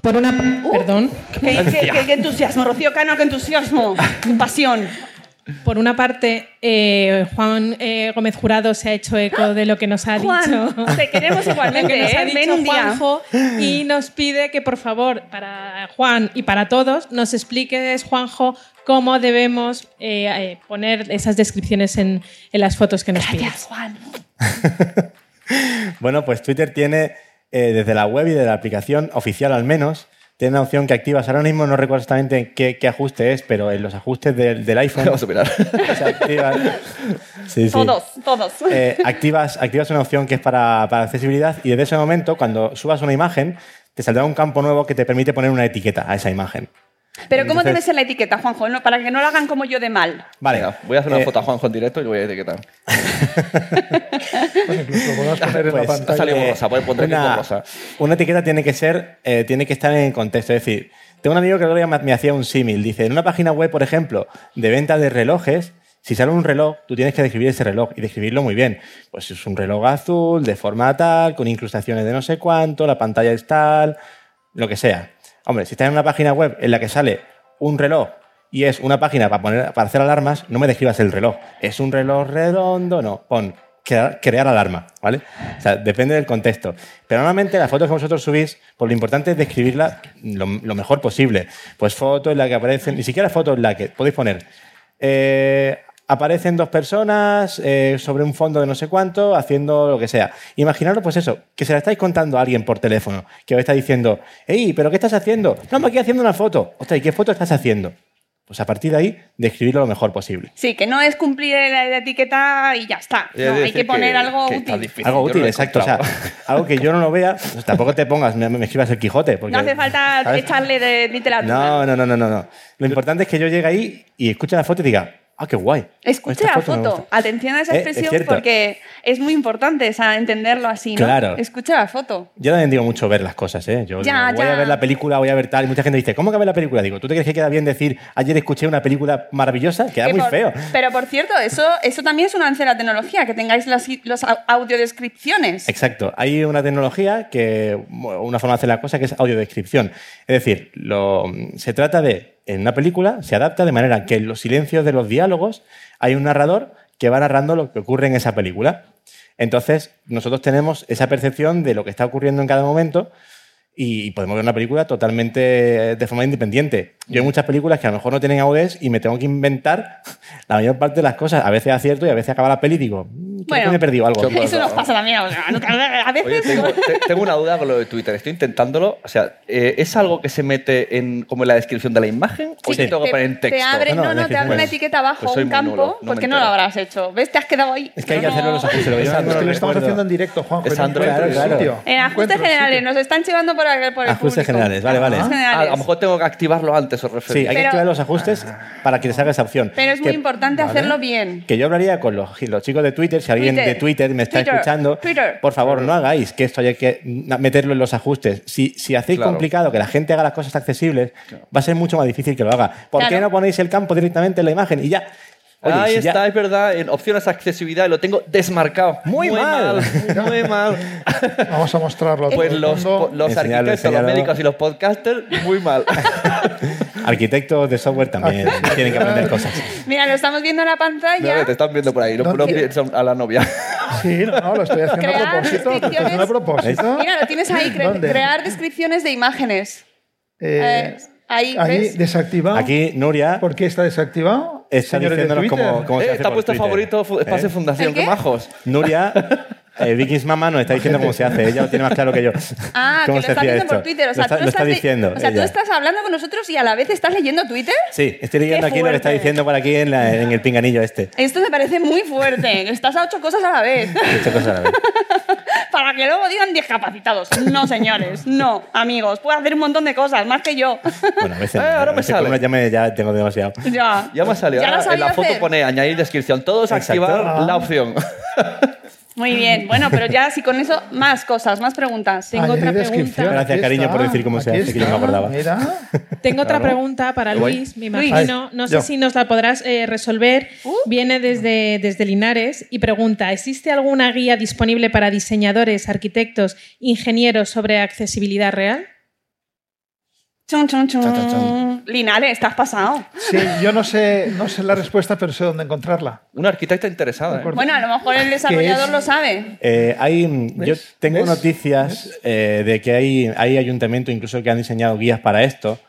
Por una. Perdón. ¿Qué, qué- qué- qué entusiasmo, Rocío Cano, qué entusiasmo. Qué pasión. Por una parte, eh, Juan eh, Gómez Jurado se ha hecho eco de lo que nos ha Juan, dicho. te queremos igualmente, que nos ha ¿eh? Dicho. Juanjo y nos pide que, por favor, para Juan y para todos, nos expliques, Juanjo, cómo debemos eh, eh, poner esas descripciones en, en las fotos que nos pides. Juan. Bueno, pues Twitter tiene, eh, desde la web y de la aplicación oficial al menos, tiene una opción que activas. Ahora mismo no recuerdo exactamente qué, qué ajuste es, pero en los ajustes del, del iPhone Vamos a mirar. se activa. Sí, sí. Todos, todos. Eh, activas, activas una opción que es para, para accesibilidad y desde ese momento, cuando subas una imagen, te saldrá un campo nuevo que te permite poner una etiqueta a esa imagen. Pero ¿cómo debe ser la etiqueta, Juanjo? No, para que no lo hagan como yo de mal. Vale. Venga, voy a hacer una Eh, foto a Juanjo en directo y lo voy a etiquetar. Bueno, incluso lo podemos poner en la Pues, pantalla. ha salido borrosa, pues pondré aquí una, borrosa. una etiqueta tiene que ser, eh, tiene que estar en contexto. Es decir, tengo un amigo que el otro día me, me hacía un símil. Dice, en una página web, por ejemplo, de venta de relojes, si sale un reloj, tú tienes que describir ese reloj y describirlo muy bien. Pues es un reloj azul, de forma tal, con incrustaciones de no sé cuánto, la pantalla es tal, lo que sea. Hombre, si estás en una página web en la que sale un reloj y es una página para, hacer alarmas, no me describas el reloj. Es un reloj redondo, no. Pon crear, alarma, ¿vale? O sea, depende del contexto. Pero normalmente las fotos que vosotros subís, pues lo importante es describirla lo, mejor posible. Pues foto en la que aparecen, ni siquiera foto en la que podéis poner. eh, aparecen dos personas eh, sobre un fondo de no sé cuánto, haciendo lo que sea. Imaginaros, pues eso, que se la estáis contando a alguien por teléfono, que os está diciendo, hey, ¿pero qué estás haciendo? No, me aquí haciendo una foto. Ostras, ¿y qué foto estás haciendo? Pues a partir de ahí, describirlo lo mejor posible. Sí, que no es cumplir la, la etiqueta y ya está. No, hay que poner que- algo que útil. difícil. Algo útil, lo he exacto. O sea, algo que yo no lo vea, pues tampoco te pongas, me, me escribas el Quijote. Porque, No hace falta ¿sabes? echarle de literatura. No, no, no, no, no. Lo importante es que yo llegue ahí y escuche la foto y diga, Ah, qué guay. Escuche Esta la foto. gusta. Atención a esa Eh, es expresión cierto. porque es muy importante esa- entenderlo así, ¿no? Claro. Escucha la foto. Yo también digo mucho ver las cosas, ¿eh? Yo Ya, digo, voy ya. a ver la película, voy a ver tal. Y mucha gente dice, ¿cómo que ver la película? Digo, ¿tú te crees que queda bien decir, ayer escuché una película maravillosa? Queda Que muy por- feo. Pero por cierto, eso, eso también es un avance de la tecnología, que tengáis las, au- audiodescripciones. Exacto. Hay una tecnología que, una forma de hacer la cosa que es audiodescripción. Es decir, lo- se trata de, en una película, se adapta de manera que en los silencios de los diálogos hay un narrador que va narrando lo que ocurre en esa película. Entonces, nosotros tenemos esa percepción de lo que está ocurriendo en cada momento y podemos ver una película totalmente de forma independiente. Yo hay muchas películas que a lo mejor no tienen audes y me tengo que inventar la mayor parte de las cosas. A veces acierto y a veces acaba la peli y digo, "Mm, creo Bueno, que me he perdido algo. Eso nos pasa también. o sea, no- A veces. Oye, tengo, te- tengo una duda con lo de Twitter. Estoy intentándolo. O sea, eh, ¿es algo que se mete en, como en la descripción de la imagen? ¿O Sí, yo tengo que te- poner en texto? Te abre, no, no, te abre una etiqueta abajo, pues un campo, nulo, no porque no lo habrás hecho. ¿Ves? Te has quedado ahí. Es que hay que No, hacerlo los ajustes. Lo Es no que lo estamos recuerdo. haciendo en directo, Juanjo. Es no Android, claro, sitio. En No ajustes generales, nos están llevando por el, el Ajustes público. generales, vale, vale. Ah, generales. a lo mejor tengo que activarlo antes, os Sí, hay que Pero- activar los ajustes para que les haga esa opción. Pero es muy Que- importante hacerlo bien. Que yo hablaría con los, los chicos de Twitter, si alguien Twitter. de Twitter me está Twitter. escuchando, Twitter. por favor, no hagáis que esto haya que meterlo en los ajustes. Si, si hacéis Claro. complicado que la gente haga las cosas accesibles, va a ser mucho más difícil que lo haga. ¿Por qué Claro. no ponéis el campo directamente en la imagen y ya? Oye, Ahí si ya- está, es verdad. En opciones de accesibilidad y lo tengo desmarcado. Muy mal. Muy mal. Vamos a mostrarlo a Pues todo el los, mundo. los Enseñarlo, arquitectos, los enseñarlo. médicos y los podcasters, muy mal. Arquitectos de software también tienen que aprender cosas. Mira, lo estamos viendo en la pantalla. No, te están viendo por ahí. No, no piensan a la novia. Sí, no, no, lo estoy haciendo a Crear propósito. Lo estoy haciendo a descripciones. propósito. Mira, lo tienes ahí, cre- ¿Dónde? crear descripciones de imágenes. Eh, Eh, ahí, ahí ¿ves? desactivado. Aquí Nuria ¿Por qué está desactivado? Está diciéndonos Twitter. cómo, cómo se Eh, hace está por puesto Twitter. favorito Espacio ¿Eh? Fundación. ¿El Qué qué? majos. Nuria, eh, Vikings Mama nos está diciendo cómo se hace. Ella lo tiene más claro que yo. Ah, que ¿Cómo lo está viendo esto? por Twitter. O sea, lo está, tú, lo está estás diciendo. o sea, tú estás hablando con nosotros y a la vez estás leyendo Twitter. Sí, estoy leyendo Qué aquí lo que está diciendo por aquí en, la- en el pinganillo este. Esto me parece muy fuerte. Estás a ocho cosas a la vez. Muchas cosas a la vez. Para que luego digan discapacitados. No, señores. No, amigos. Puedo hacer un montón de cosas, más que yo. Bueno, a veces, Eh, ahora a me sale. ya, me- ya tengo demasiado. ya. Ya me ha salido. Ya lo Ahora, en la foto hacer. pone añadir descripción. Todos Exacto. activar Ah. la opción. Muy bien. Bueno, pero ya sí, con eso, más cosas, más preguntas. Tengo otra pregunta. Gracias, cariño, está, por decir cómo se hace, que yo no me acordaba. Mira. Tengo otra pregunta para. Luis, me imagino. No sé yo. si nos la podrás eh, resolver. Uh. Viene desde, desde Linares y pregunta: ¿existe alguna guía disponible para diseñadores, arquitectos, ingenieros sobre accesibilidad real? Chun, chun, chun. Chun, chun, chun. Linares, estás pasado. Sí, yo no sé, no sé la respuesta, pero sé dónde encontrarla. Una arquitecta interesada. ¿eh? acuerdo. Bueno, a lo mejor el desarrollador es? lo sabe. Eh, hay, yo tengo ¿Ves? noticias eh, de que hay, hay ayuntamientos incluso que han diseñado guías para esto.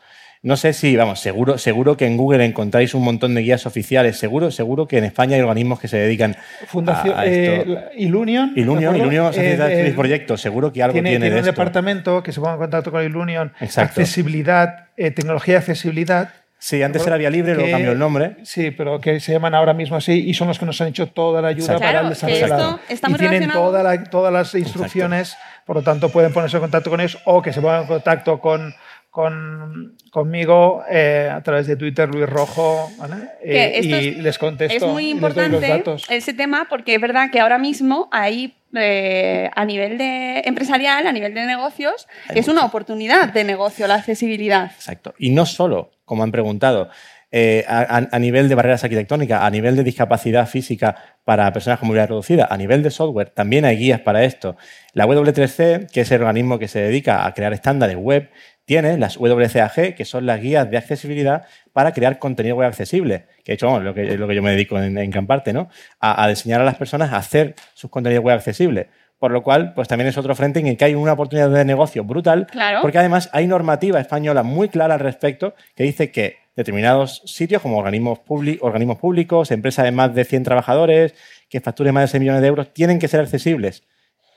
No sé si, vamos, seguro, seguro que en Google encontráis un montón de guías oficiales. Seguro, seguro que en España hay organismos que se dedican Fundación a, a esto. eh, la- Ilunion. ¿de Ilunion? Ilunion Sociedad Eh, eh, Proyecto, seguro que algo tiene, tiene, tiene de un esto. departamento que se ponga en contacto con Ilunion. Exacto. Accesibilidad, eh, tecnología de accesibilidad. Sí, antes era Vía Libre, luego que- cambió el nombre. Sí, pero que se llaman ahora mismo así y son los que nos han hecho toda la ayuda Exacto. para el desarrollo. y tienen relacionado- toda la- todas las instrucciones, por lo tanto pueden ponerse en contacto con ellos o que se pongan en contacto con, con- conmigo eh, a través de Twitter, Luis Rojo, ¿vale? Que Eh, y es- les contesto. Es muy importante datos. ese tema porque es verdad que ahora mismo hay eh, a nivel de empresarial, a nivel de negocios, es una oportunidad de negocio la accesibilidad. Exacto. Y no solo, como han preguntado, eh, a, nivel de barreras arquitectónicas, a nivel de discapacidad física para personas con movilidad reducida, a nivel de software, también hay guías para esto. La W3C, que es el organismo que se dedica a crear estándares web, tiene las WCAG, que son las guías de accesibilidad para crear contenido web accesible. Que de hecho, lo que, es lo que yo me dedico en, en gran parte, ¿no? A, a enseñar a las personas a hacer sus contenidos web accesibles. Por lo cual, pues también es otro frente en el que hay una oportunidad de negocio brutal, Claro. porque además hay normativa española muy clara al respecto que dice que determinados sitios, como organismos, publi- organismos públicos, empresas de más de 100 trabajadores, que facturen más de 6 millones de euros, tienen que ser accesibles.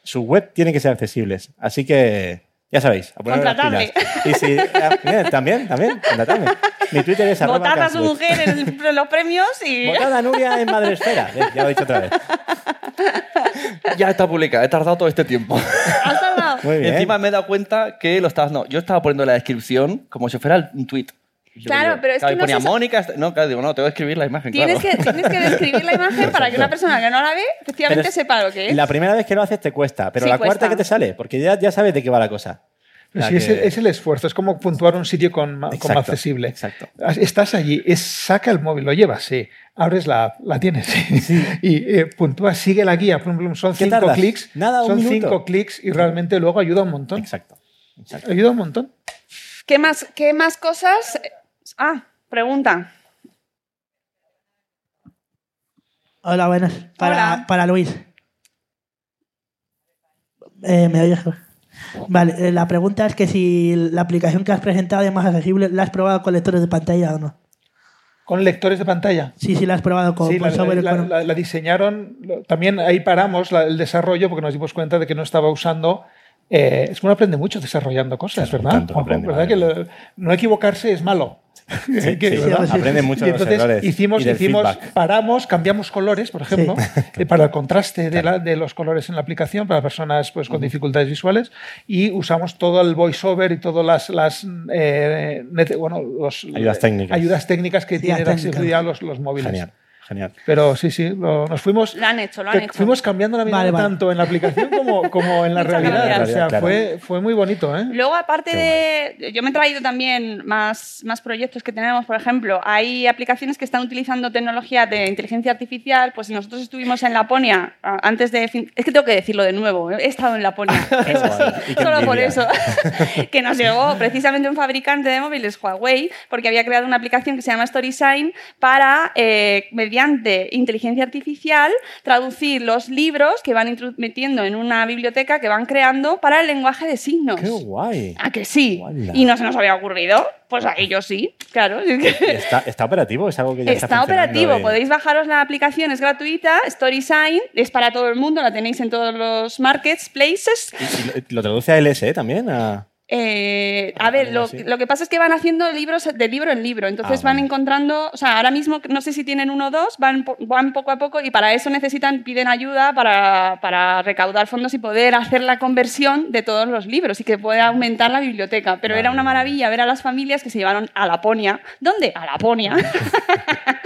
Sus web tienen que ser accesibles. Así que, ya sabéis, a poner las pilas. Y si, ah, también, también, contratadme. Mi Twitter es arroba Votad a su mujer en, los premios y... Votad a Nuria en Madresfera. Ya lo he dicho otra vez. Ya está publicada. He tardado todo este tiempo. ¿Has tardado? Muy bien. Encima me he dado cuenta que lo estabas. No, yo estaba poniendo en la descripción como si fuera un tweet. Claro, pero es Claro, que no ponía se Mónica. No, claro, digo, no, tengo que escribir la imagen. Tienes, claro. que, tienes que describir la imagen para que una persona que no la ve, efectivamente es- sepa lo que es. La primera vez que lo haces te cuesta, pero Sí, la cuarta cuesta. que te sale, porque ya, ya sabes de qué va la cosa. Pero O sí, es, el, que- es el esfuerzo, es como puntuar un sitio con, ma- como Exacto, accesible. exacto. Estás allí, es, saca el móvil, lo llevas, sí. Abres la app, la tienes, sí. Y eh, puntúas, sigue la guía. Plum, plum, son ¿Qué cinco tardas? clics. Nada, un son minuto. cinco clics y realmente luego ayuda un montón. Exacto. exacto. Ayuda un montón. ¿Qué más, ¿Qué más cosas? Ah, pregunta. Hola, buenas. Para, Hola. para Luis. Eh, ¿Me oyes? Vale, eh, la pregunta es que si la aplicación que has presentado es más accesible, ¿la has probado con lectores de pantalla o no? Con lectores de pantalla. Sí, sí, la has probado con, Sí, con la, software. la- con- la- la diseñaron. También ahí paramos la- el desarrollo porque nos dimos cuenta de que no estaba usando. eh, es que uno aprende mucho desarrollando cosas, ¿verdad? tanto Ojo, aprende, ¿verdad? Que lo- no equivocarse es malo. Sí, Que- sí, ¿verdad? aprende mucho Y de los entonces errores hicimos, y del hicimos feedback. paramos, cambiamos colores, por ejemplo, eh, para el contraste de, la- de los colores en la aplicación para personas pues, con dificultades visuales y usamos todo el voiceover y todas las, las eh, net- bueno, los, Ayudas técnicas. ayudas técnicas que Sí, tienen accesibilidad los, los móviles. Genial, genial. Pero sí, sí, lo- nos fuimos. Lo han hecho, lo han hecho. Fuimos cambiando la Vale, vale. tanto en la aplicación como, como en la realidad. O sea, Claro. fue, fue muy bonito, ¿eh? Luego, aparte Qué de. Yo me he traído también más, más proyectos que tenemos. Por ejemplo, hay aplicaciones que están utilizando tecnología de inteligencia artificial. Pues nosotros estuvimos en Laponia antes de. fin- Es que tengo que decirlo de nuevo. He estado en Laponia. Eso sí, solo por eso. que nos llegó precisamente un fabricante de móviles, Huawei, porque había creado una aplicación que se llama StorySign para, eh, mediante inteligencia artificial, traducir los libros que van metiendo en una biblioteca que van creando para el lenguaje de signos. ¡Qué guay! ¿A que sí? Guala. Y no se nos había ocurrido. Pues a ellos sí, claro. Está, está operativo, es algo que ya está, Está operativo, podéis bajaros la aplicación, es gratuita, StorySign, es para todo el mundo, la tenéis en todos los marketplaces. y lo, lo traduce a LSE también. A... Eh, a ver, lo, sí. lo que pasa es que van haciendo libros de libro en libro, entonces Ah, van encontrando, o sea, ahora mismo no sé si tienen uno o dos, van, van poco a poco y para eso necesitan, piden ayuda para, para recaudar fondos y poder hacer la conversión de todos los libros y que pueda aumentar la biblioteca. Pero era una maravilla ver a las familias que se llevaron a Laponia. ¿Dónde? A Laponia.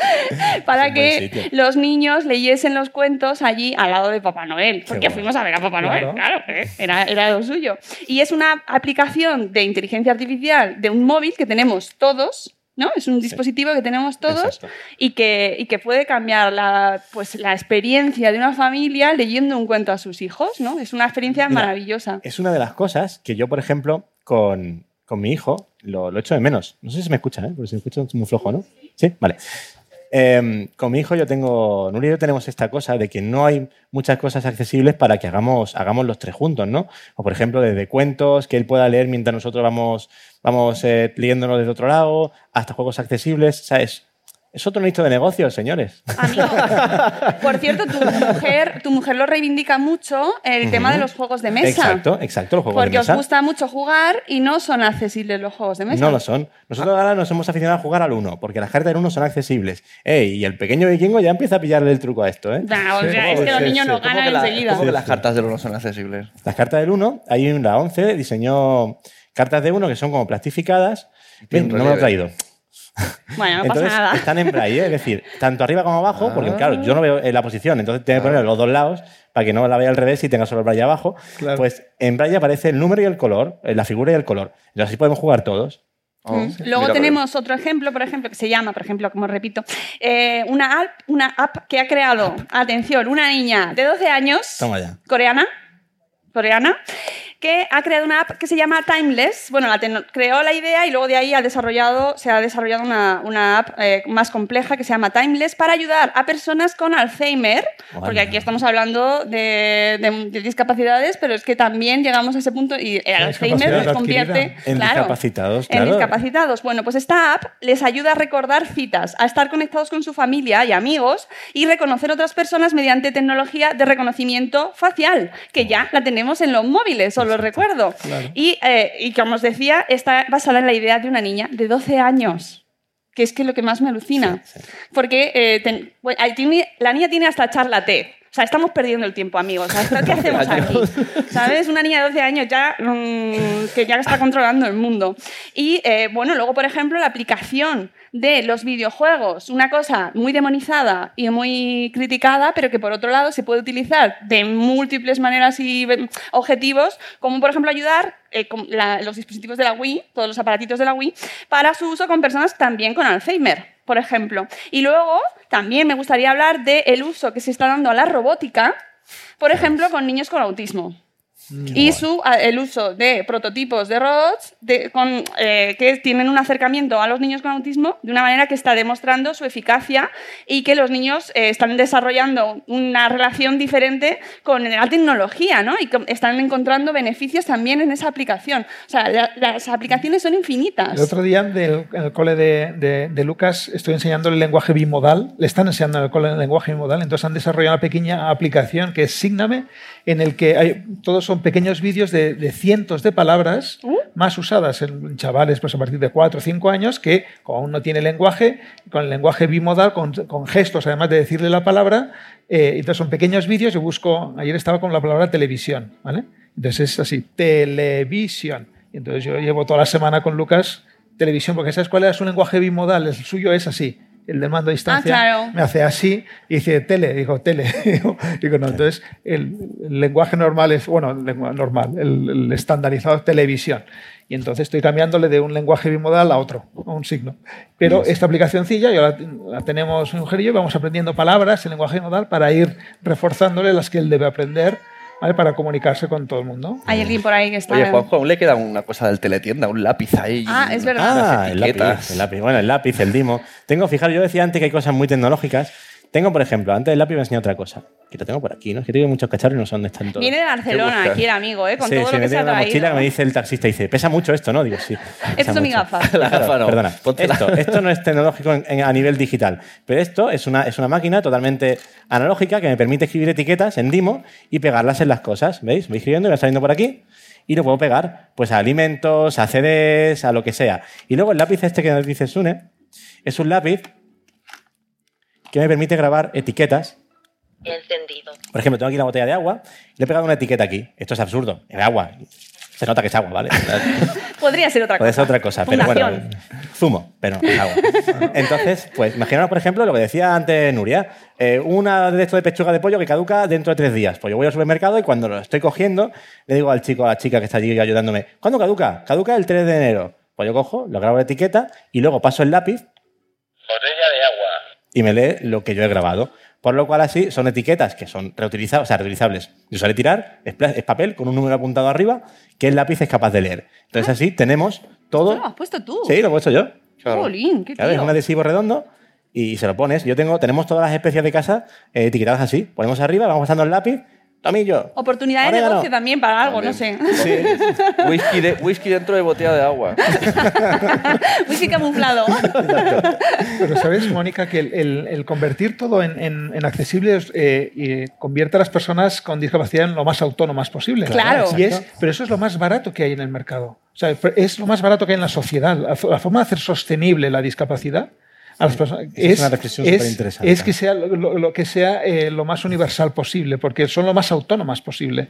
para que los niños leyesen los cuentos allí al lado de Papá Noel, porque fuimos a ver a Papá Noel, Claro. claro, eh, era, era lo suyo. Y es una aplicación de inteligencia artificial de un móvil que tenemos todos. ¿no? Es un dispositivo que tenemos todos y que, y que puede cambiar la, pues, la experiencia de una familia leyendo un cuento a sus hijos. ¿no? Es una experiencia Mira, maravillosa. Es una de las cosas que yo, por ejemplo, con, con mi hijo, lo, lo echo de menos. No sé si me escucha, ¿eh? porque si me escucha es muy flojo, ¿no? Sí, vale. Eh, con mi hijo yo tengo, Nuria y yo tenemos esta cosa de que no hay muchas cosas accesibles para que hagamos, hagamos los tres juntos, ¿no? O por ejemplo, desde cuentos que él pueda leer mientras nosotros vamos, vamos eh, leyéndonos desde otro lado, hasta juegos accesibles, ¿sabes? Es otro nicho de negocios, señores. Amigo, por cierto, tu mujer, tu mujer lo reivindica mucho el tema de los juegos de mesa. Exacto, exacto, los juegos Porque de mesa. os gusta mucho jugar y no son accesibles los juegos de mesa. No lo son. Nosotros ahora nos hemos aficionado a jugar al 1, porque las cartas del 1 son accesibles. Ey, y el pequeño vikingo ya empieza a pillarle el truco a esto, ¿eh? Nah, o sea, Sí, es que los niños sí. no ¿Cómo ganan la- enseguida. cómo que las cartas del uno son accesibles? Las cartas del 1, hay en la 11, diseñó cartas de 1 que son como plastificadas. Bien, no me lo he traído. Bueno, no entonces pasa nada. están en braille, es decir, tanto arriba como abajo, porque claro, yo no veo en la posición, entonces tengo que poner los dos lados para que no la vea al revés y tenga solo el braille abajo. Claro. Pues en braille aparece el número y el color, eh, la figura y el color. Entonces así podemos jugar todos. Oh, Mm. sí. Luego Mira, tenemos otro ejemplo, por ejemplo, que se llama, por ejemplo, como repito, eh, una, app, una app que ha creado, atención, una niña de 12 años, Toma ya. coreana, coreana, que ha creado una app que se llama Timeless. Bueno, la creó la idea y luego de ahí ha desarrollado, se ha desarrollado una, una app eh, más compleja que se llama Timeless para ayudar a personas con Alzheimer, porque aquí estamos hablando de, de- de discapacidades, pero es que también llegamos a ese punto y el Alzheimer nos convierte. En claro, discapacitados, en discapacitados. Bueno, pues esta app les ayuda a recordar citas, a estar conectados con su familia y amigos y reconocer otras personas mediante tecnología de reconocimiento facial, que ya la tenemos en los móviles, lo recuerdo. Y, eh, y como os decía, está basada en la idea de una niña de 12 años. Que es que lo que más me alucina. Porque eh, ten- ahí tiene- la niña tiene hasta charla TED. O sea, estamos perdiendo el tiempo, amigos. ¿Sabes? ¿Qué hacemos aquí? ¿Sabes? Una niña de 12 años ya mm, que ya está controlando el mundo. Y eh, bueno, luego, por ejemplo, la aplicación de los videojuegos, una cosa muy demonizada y muy criticada, pero que por otro lado se puede utilizar de múltiples maneras y mm, objetivos, como por ejemplo ayudar eh, con la- los dispositivos de la Wii, todos los aparatitos de la Wii, para su uso con personas también con Alzheimer, por ejemplo. Y luego también me gustaría hablar del uso que se está dando a la robótica, por ejemplo, con niños con autismo. Y su, el uso de prototipos de robots de- con, eh, que tienen un acercamiento a los niños con autismo de una manera que está demostrando su eficacia y que los niños eh, están desarrollando una relación diferente con la tecnología ¿no? y que están encontrando beneficios también en esa aplicación. O sea, la- las aplicaciones son infinitas. El otro día del- en el cole de, de- de Lucas estoy enseñando el lenguaje bimodal, le están enseñando en el cole el lenguaje bimodal, entonces han desarrollado una pequeña aplicación que es Sígname, en el que hay, todos son pequeños vídeos de, de cientos de palabras más usadas en chavales pues a partir de 4 o 5 años que como aún no tiene lenguaje, con el lenguaje bimodal, con, con gestos además de decirle la palabra, eh, entonces son pequeños vídeos, yo busco, ayer estaba con la palabra televisión, ¿vale? Entonces es así, televisión. Entonces yo llevo toda la semana con Lucas televisión, porque ¿sabes cuál era su lenguaje bimodal? El suyo es así. El del mando a distancia Ah, claro. me hace así y dice tele, digo tele. Digo, no, entonces el, el lenguaje normal es, bueno, el lengua- normal, el, el estandarizado es televisión. Y entonces estoy cambiándole de un lenguaje bimodal a otro, a un signo. Pero esta aplicacióncilla ya la, la tenemos mi mujer y yo, vamos aprendiendo palabras en lenguaje bimodal para ir reforzándole las que él debe aprender ¿vale? para comunicarse con todo el mundo. Hay alguien por ahí que está... Oye, Juanjo, aún le queda una cosa del teletienda, un lápiz ahí. Ah, es verdad. Ah, el lápiz, el lápiz. Bueno, el lápiz, el dimo. Tengo, fijaros, yo decía antes que hay cosas muy tecnológicas. Tengo, por ejemplo, antes del lápiz me enseñé otra cosa. Que lo tengo por aquí, ¿no? Es que tengo muchos cacharros y no sé dónde están todos. Viene de ¿Qué Barcelona aquí el amigo, ¿eh? con sí, todo sí, lo me que se tiene ha traído. mochila que me dice el taxista y dice, pesa mucho esto, ¿no? Digo, sí. Son mis mucho. gafas. La gafa no. Perdona. Esto, esto no es tecnológico en- en- a nivel digital, pero esto es una, es una máquina totalmente analógica que me permite escribir etiquetas en Dimo y pegarlas en las cosas. ¿Veis? Voy escribiendo y va saliendo por aquí y lo puedo pegar pues a alimentos, a CDs, a lo que sea. Y luego el lápiz este que nos dice Sune es un lápiz que me permite grabar etiquetas Encendido. por ejemplo, tengo aquí la botella de agua y le he pegado una etiqueta aquí. Esto es absurdo. Es agua. Se nota que es agua, ¿vale? Podría ser otra Puede cosa. ser otra cosa, pero bueno. Zumo, pero es agua. Entonces, pues imaginaos, por ejemplo, lo que decía antes Nuria. eh, una de esto de pechuga de pollo que caduca dentro de tres días. Pues yo voy al supermercado y cuando lo estoy cogiendo, le digo al chico, a la chica que está allí ayudándome, ¿cuándo caduca? Caduca el 3 de enero. Pues yo cojo, lo grabo la etiqueta y luego paso el lápiz Botella de agua. Y me lee lo que yo he grabado. Por lo cual así son etiquetas que son reutilizables, o sea, reutilizables. Yo sale tirar, es, papel con un número apuntado arriba que el lápiz es capaz de leer. Entonces así tenemos todo... ¿Esto lo has puesto tú? Sí, lo he puesto yo. Jolín, qué Claro, es tío. un adhesivo redondo y se lo pones. Yo tengo, tenemos todas las especias de casa eh, etiquetadas así. Ponemos arriba, vamos pasando el lápiz, tomillo. Oportunidad de negocio también para algo, no sé. Whisky, de- whisky dentro de botella de agua. Whisky camuflado. Pero sabes, Mónica, que el, el- el convertir todo en, en- en accesible eh, y convierte a las personas con discapacidad en lo más autónomas posible. Claro. Y es, pero eso es lo más barato que hay en el mercado. O sea, es lo más barato que hay en la sociedad. La, la forma de hacer sostenible la discapacidad a las personas Esa es una reflexión superinteresante. es que sea lo, que sea eh, lo más universal posible, porque son lo más autónomas posible.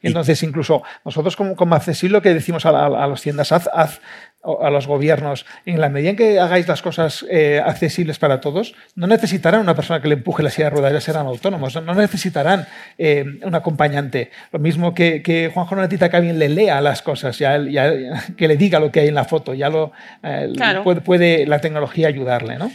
Y entonces, incluso nosotros como, como accesible lo que decimos a, la- a las tiendas, haz, haz- a los gobiernos, en la medida en que hagáis las cosas eh, accesibles para todos, no necesitarán una persona que le empuje la silla de ruedas, ya serán autónomos, no, necesitarán eh, un acompañante. Lo mismo que, que Juanjo necesita que alguien le lea las cosas, ya, ya- que le diga lo que hay en la foto, ya lo eh, Claro. puede, puede la tecnología ayudarle, ¿no?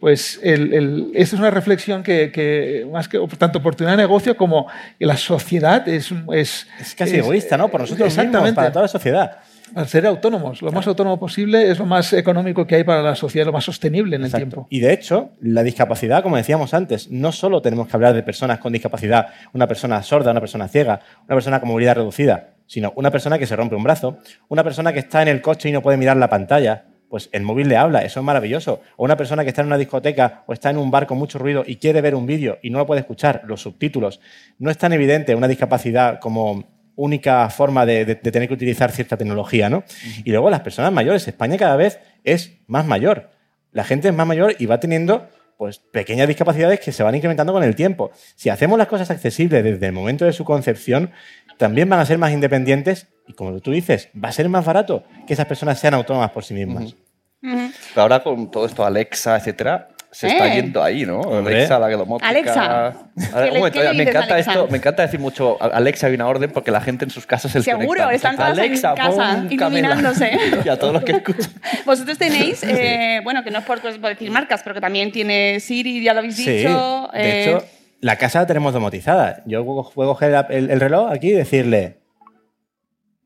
Pues el, el- esta es una reflexión que, que más que tanto oportunidad de negocio como que la sociedad es, es, Es casi egoísta, ¿no? Por nosotros mismos, exactamente. para toda la sociedad. Al ser autónomos, lo más autónomo posible es lo más económico que hay para la sociedad, lo más sostenible en el tiempo. Y de hecho, la discapacidad, como decíamos antes, no solo tenemos que hablar de personas con discapacidad, una persona sorda, una persona ciega, una persona con movilidad reducida, sino una persona que se rompe un brazo, una persona que está en el coche y no puede mirar la pantalla. Pues el móvil le habla, eso es maravilloso. O una persona que está en una discoteca o está en un bar con mucho ruido y quiere ver un vídeo y no lo puede escuchar, los subtítulos. No es tan evidente una discapacidad como única forma de, de- de tener que utilizar cierta tecnología, ¿no? Y luego las personas mayores. España cada vez es más mayor. La gente es más mayor y va teniendo pues pequeñas discapacidades que se van incrementando con el tiempo. Si hacemos las cosas accesibles desde el momento de su concepción, también van a ser más independientes y, como tú dices, va a ser más barato que esas personas sean autónomas por sí mismas. Pero ahora con todo esto, Alexa, etcétera, se está Eh. yendo ahí, ¿no? Hombre. Alexa, la domótica. Alexa. A ver, ¿Qué un le- momento, qué le me encanta Alexa? esto, me encanta decir mucho Alexa hay una orden porque la gente en sus casas se Seguro, conecta. están todas en Alexa, casa, pon Camela. iluminándose. y a todos los que escuchan. Vosotros tenéis, eh, bueno, que no es por, por decir marcas, pero que también tiene Siri, ya lo habéis Sí, dicho. de eh, hecho, la casa la tenemos domotizada. Yo puedo puedo coger el, el- el reloj aquí y decirle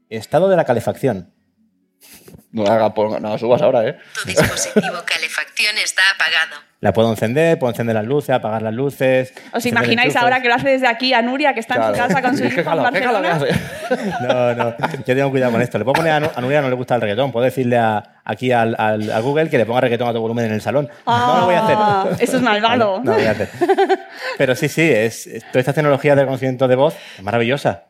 estado de la calefacción. No haga, no subas ahora, ¿eh? Tu dispositivo calefacción está apagado. La puedo encender, puedo encender las luces, apagar las luces. ¿Os imagináis ahora que lo hace desde aquí a Nuria, que está en su Claro. casa con su hijo en Barcelona? No, no, yo tengo cuidado con esto. Le puedo poner a, a Nuria no le gusta el reggaetón. Puedo decirle a- aquí al, al- a Google que le ponga reggaetón a todo volumen en el salón. no lo voy a hacer. Ah, Eso es malvado. No, lo voy a hacer. Pero sí, sí, es, es- toda esta tecnología de reconocimiento de voz es maravillosa.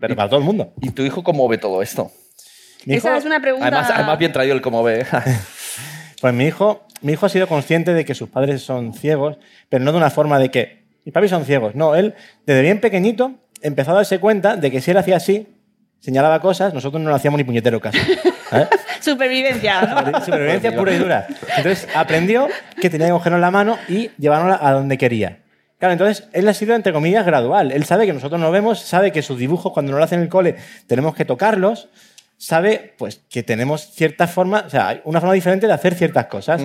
Pero para todo el mundo. ¿Y tu hijo cómo ve todo esto? Mi Esa hijo- es una pregunta. Además, además bien traído el cómo ve. Pues mi hijo, mi hijo ha sido consciente de que sus padres son ciegos, pero no de una forma de que mis papis son ciegos. No, él desde bien pequeñito empezó a darse cuenta de que si él hacía así, señalaba cosas, nosotros no le hacíamos ni puñetero caso. ¿sabes? Supervivencia. ¿no? Supervivencia pura y dura. Entonces aprendió que tenía que cogerlo en la mano y llevarlo a donde quería. Claro, entonces él ha sido, entre comillas, gradual. Él sabe que nosotros no vemos, sabe que sus dibujos, cuando nos lo hacen en el cole, tenemos que tocarlos, sabe pues que tenemos cierta forma, o sea, una forma diferente de hacer ciertas cosas.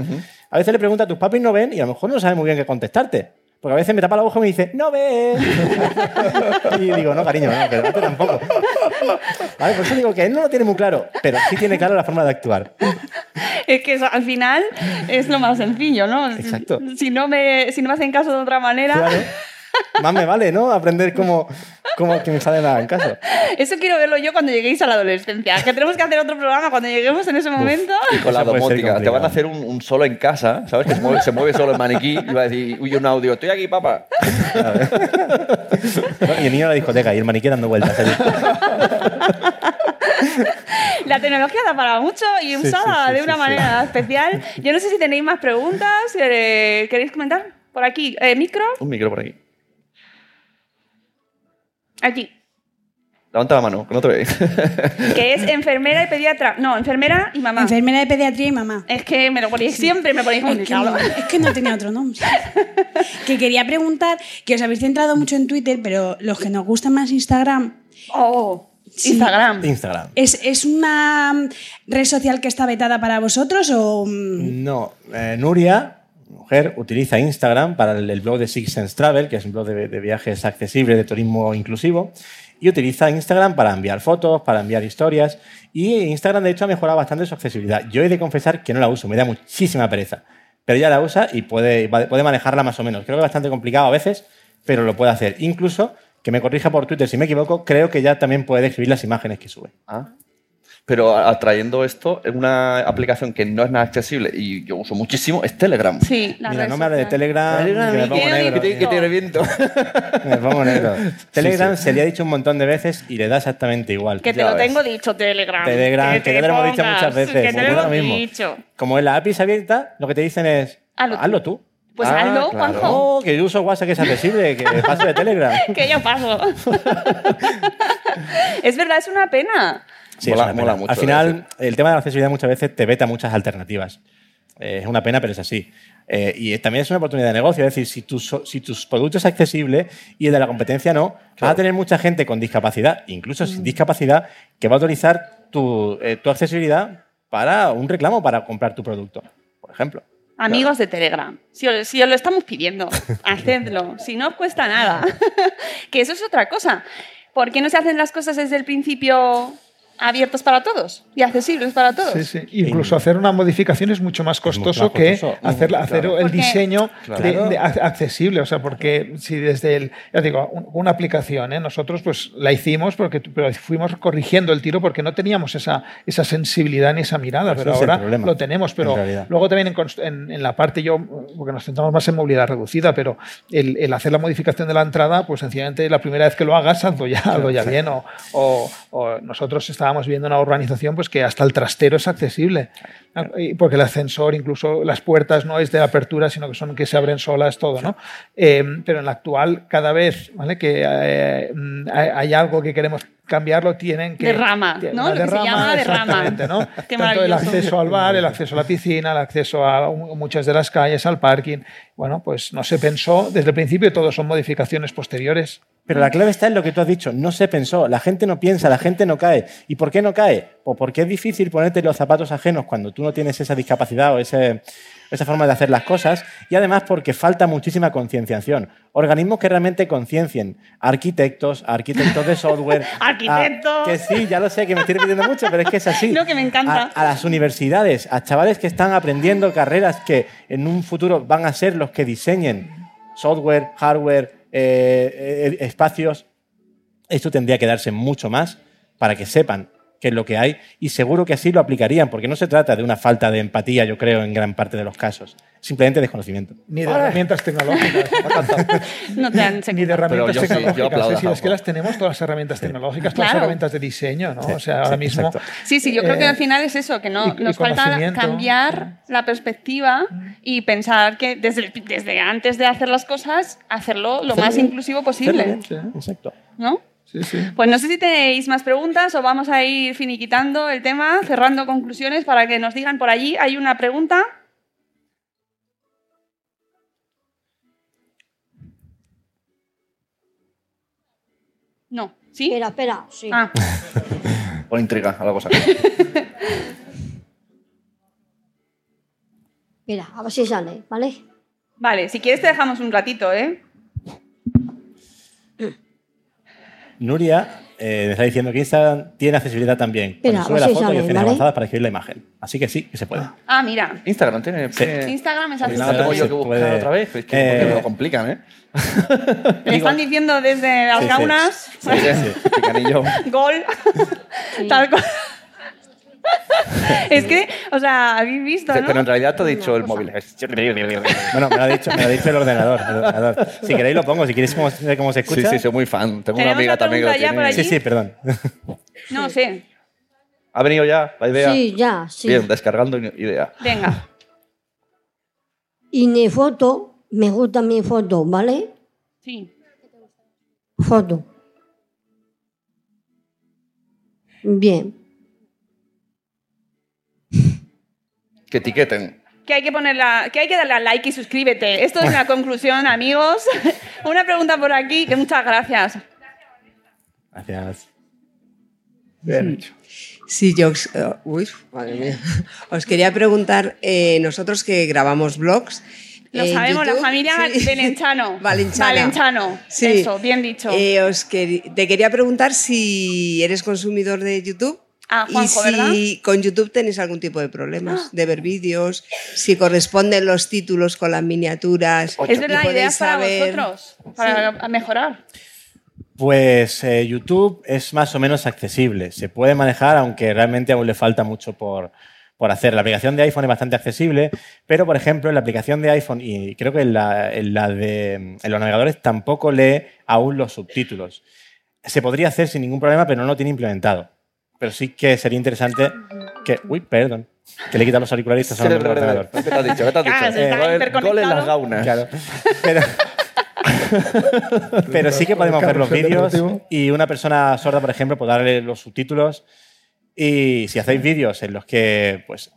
A veces le pregunta, ¿tus papis no ven? Y a lo mejor no sabe muy bien qué contestarte. Porque a veces me tapa la ojo y me dice, no ves. y digo, no, cariño, no, pero tú tampoco. ¿Vale? Por eso digo que él no lo tiene muy claro, pero sí tiene claro la forma de actuar. Es que eso, al final es lo más sencillo, ¿no? Exacto. Si no me, si no me hacen caso de otra manera. Claro. Más me vale, ¿no? Aprender cómo, cómo que me sale nada en caso. Eso quiero verlo yo cuando lleguéis a la adolescencia. Que tenemos que hacer otro programa cuando lleguemos en ese momento. Y con la domótica. Te van a hacer un, un solo en casa, ¿sabes? Que se mueve, se mueve solo el maniquí y va a decir, uy, un audio, estoy aquí, papá. Y el niño en la discoteca y el maniquí dando vueltas. allí. La tecnología da para mucho y Sí, usada sí, sí, de una sí, manera especial. Yo no sé si tenéis más preguntas. eh, ¿Queréis comentar? Por aquí. Eh, ¿Micro? Un micro por aquí. Aquí. Levanta la mano, que no te veis. Que es enfermera y pediatra. No, enfermera y mamá. Enfermera de pediatría y mamá. Es que me lo ponéis siempre, me ponéis Es que, no, es que no tenía otro nombre. que quería preguntar, que os habéis centrado mucho en Twitter, pero los que nos gusta más Instagram, Oh, Sí. Instagram. Instagram. ¿es, ¿es una red social que está vetada para vosotros o...? mm, No, eh, Nuria, mujer, utiliza Instagram para el, blog de Six Sense Travel, que es un blog de, de viajes accesibles, de turismo inclusivo, y utiliza Instagram para enviar fotos, para enviar historias, y Instagram de hecho ha mejorado bastante su accesibilidad. Yo he de confesar que no la uso, me da muchísima pereza, pero ella la usa y puede, puede manejarla más o menos. Creo que es bastante complicado a veces, pero lo puede hacer. Incluso, que me corrija por Twitter si me equivoco, creo que ya también puede escribir las imágenes que sube. Ah. Pero atrayendo esto, en una aplicación que no es nada accesible y yo uso muchísimo, es Telegram. Sí, la Mira, no me hable de. Telegram, Telegram, que me ¿y pongo negro. Que te-. Me pongo negro. Telegram se le ha dicho un montón de veces y le da exactamente igual. Que te Ya lo ves. tengo dicho, Telegram. Telegram, que, te ya te lo hemos dicho muchas veces. Que te lo lo hemos mismo. dicho. Como en la API es abierta, lo que te dicen es Hazlo tú". tú. Pues Ah, hazlo, claro. Juanjo. No, que yo uso WhatsApp que es accesible, que paso de Telegram. Que yo paso. es verdad, es una pena. Sí, Mola- mola mucho, Al final, el tema de la accesibilidad muchas veces te veta muchas alternativas. Eh, es una pena, pero es así. Eh, y también es una oportunidad de negocio. Es decir, si tu, si tus producto es accesible y el de la competencia no, vas a tener mucha gente con discapacidad, incluso Mm. sin discapacidad, que va a autorizar tu, eh, tu accesibilidad para un reclamo para comprar tu producto, por ejemplo. Amigos de Telegram, si os, si os lo estamos pidiendo, hacedlo. Si no os cuesta nada. que eso es otra cosa. ¿Por qué no se hacen las cosas desde el principio abiertos para todos y accesibles para todos? Sí, sí. Incluso hacer una modificación es mucho más costoso, que costoso. hacer, Mm, hacer claro. el Porque- diseño Claro. de- de ac- accesible. O sea, porque si desde el. Ya digo, un- una aplicación, ¿eh? nosotros pues la hicimos, porque, pero fuimos corrigiendo el tiro porque no teníamos esa, esa sensibilidad ni esa mirada, pero ahora lo tenemos. Pero luego también en, en- en la parte, yo, porque nos centramos más en movilidad reducida, pero el, el hacer la modificación de la entrada, pues sencillamente la primera vez que lo hagas, hazlo ya, hazlo ya bien. O, o- o nosotros estamos estábamos viendo una urbanización pues que hasta el trastero es accesible. Porque el ascensor, incluso las puertas, no es de apertura, sino que son que se abren solas, todo, ¿no? Eh, pero en la actual, cada vez ¿vale? que eh, mm, hay algo que queremos cambiarlo, tienen que... Derrama, ¿no? Lo que se llama derrama. exactamente, ¿no? Qué Tanto el acceso al bar, el acceso a la piscina, el acceso a mu- muchas de las calles, al parking. Bueno, pues no se pensó desde el principio, todo son modificaciones posteriores. Pero la clave está en lo que tú has dicho, no se pensó, la gente no piensa, la gente no cae. ¿Y por qué no cae? Pues porque es difícil ponerte los zapatos ajenos cuando tú no tienes esa discapacidad o ese- esa forma de hacer las cosas y además porque falta muchísima concienciación. Organismos que realmente conciencien, arquitectos, arquitectos de software. Arquitectos. a- que sí, ya lo sé, que me estoy repitiendo mucho, pero es que es así. No, que me encanta. A, a las universidades, a chavales que están aprendiendo carreras que en un futuro van a ser los que diseñen software, hardware, eh, eh, espacios. Esto tendría que darse mucho más para que sepan qué es lo que hay y seguro que así lo aplicarían, porque no se trata de una falta de empatía, yo creo, en gran parte de los casos. Simplemente desconocimiento. Ni de herramientas tecnológicas. No te han Ni de herramientas yo sí, tecnológicas. aplaudo es que las tenemos todas las herramientas tecnológicas, todas las Claro. herramientas de diseño, ¿no? Sí, o sea, ahora sí, mismo. exacto. Sí, sí, yo creo que Eh, al final es eso, que no, y- y nos falta conocimiento. cambiar la perspectiva y pensar que desde, desde antes de hacer las cosas, hacerlo lo más inclusivo posible. Exacto. ¿No? Sí, sí. Pues no sé si tenéis más preguntas o vamos a ir finiquitando el tema, cerrando conclusiones para que nos digan por allí. Hay una pregunta. No, ¿sí? Espera, espera, sí. Ah, Por intriga a la cosa. Mira, a ver si sale, ¿vale? vale, si quieres te dejamos un ratito, ¿eh? Nuria eh, me está diciendo que Instagram tiene accesibilidad también. Cuando Espera, sube la foto y opciones ¿vale? avanzadas para escribir la imagen. Así que sí, que se puede. Ah, mira. Instagram tiene... tiene- Instagram es accesible. tengo yo que buscar puede- otra vez. Es que Eh, me lo complican, ¿eh? Le están diciendo desde las Sí, sí. gaunas, Sí, sí, sí. Gol, tal cual. es que, o sea, habéis visto, Pero en realidad te he dicho el móvil. Bueno, me lo ha dicho, me lo ha dicho el ordenador, el ordenador. Si queréis lo pongo, si queréis cómo, cómo se Sí, escucha. sí, soy muy fan. Tengo una ¿Tenemos amiga la también que lo tiene. allí? Sí, sí, perdón. No sé. ¿Ha venido ya la idea? Sí, ya, sí. Bien, descargando idea. Venga. Y mi foto, me gusta mi foto, ¿vale? Sí. Foto. Bien. Que etiqueten. Que hay que ponerla, que hay que darle a like y suscríbete. Esto es la conclusión, amigos. Una pregunta por aquí, que muchas gracias. Gracias. Bien hecho. Sí, yo os, eh, uy, madre mía. os quería preguntar, eh, nosotros que grabamos blogs. Lo sabemos, la familia sí. Valenchano. Valenciana. Valenciano. Sí. Eso, bien dicho. Eh, os te quería preguntar si eres consumidor de YouTube. Ah, Juanjo, y si ¿verdad? con YouTube tenéis algún tipo de problemas de ver vídeos, si corresponden los títulos con las miniaturas. es verdad, ideas para saber- vosotros, para mejorar. Pues eh, YouTube es más o menos accesible. Se puede manejar, aunque realmente aún le falta mucho por, por hacer. La aplicación de iPhone es bastante accesible, pero por ejemplo, en la aplicación de iPhone y creo que en, la, en la de en los navegadores tampoco lee aún los subtítulos. Se podría hacer sin ningún problema, pero no lo tiene implementado. Pero sí que sería interesante que. Uy, perdón. Que le quitan los auriculares y el ordenador. ¿Qué te has dicho? ¿Qué te has dicho? Ah, se está Gol- en las gaunas. Claro. Pero, pero sí que podemos ver los vídeos y una persona sorda, por ejemplo, puede darle los subtítulos. Y si hacéis vídeos en los que pues,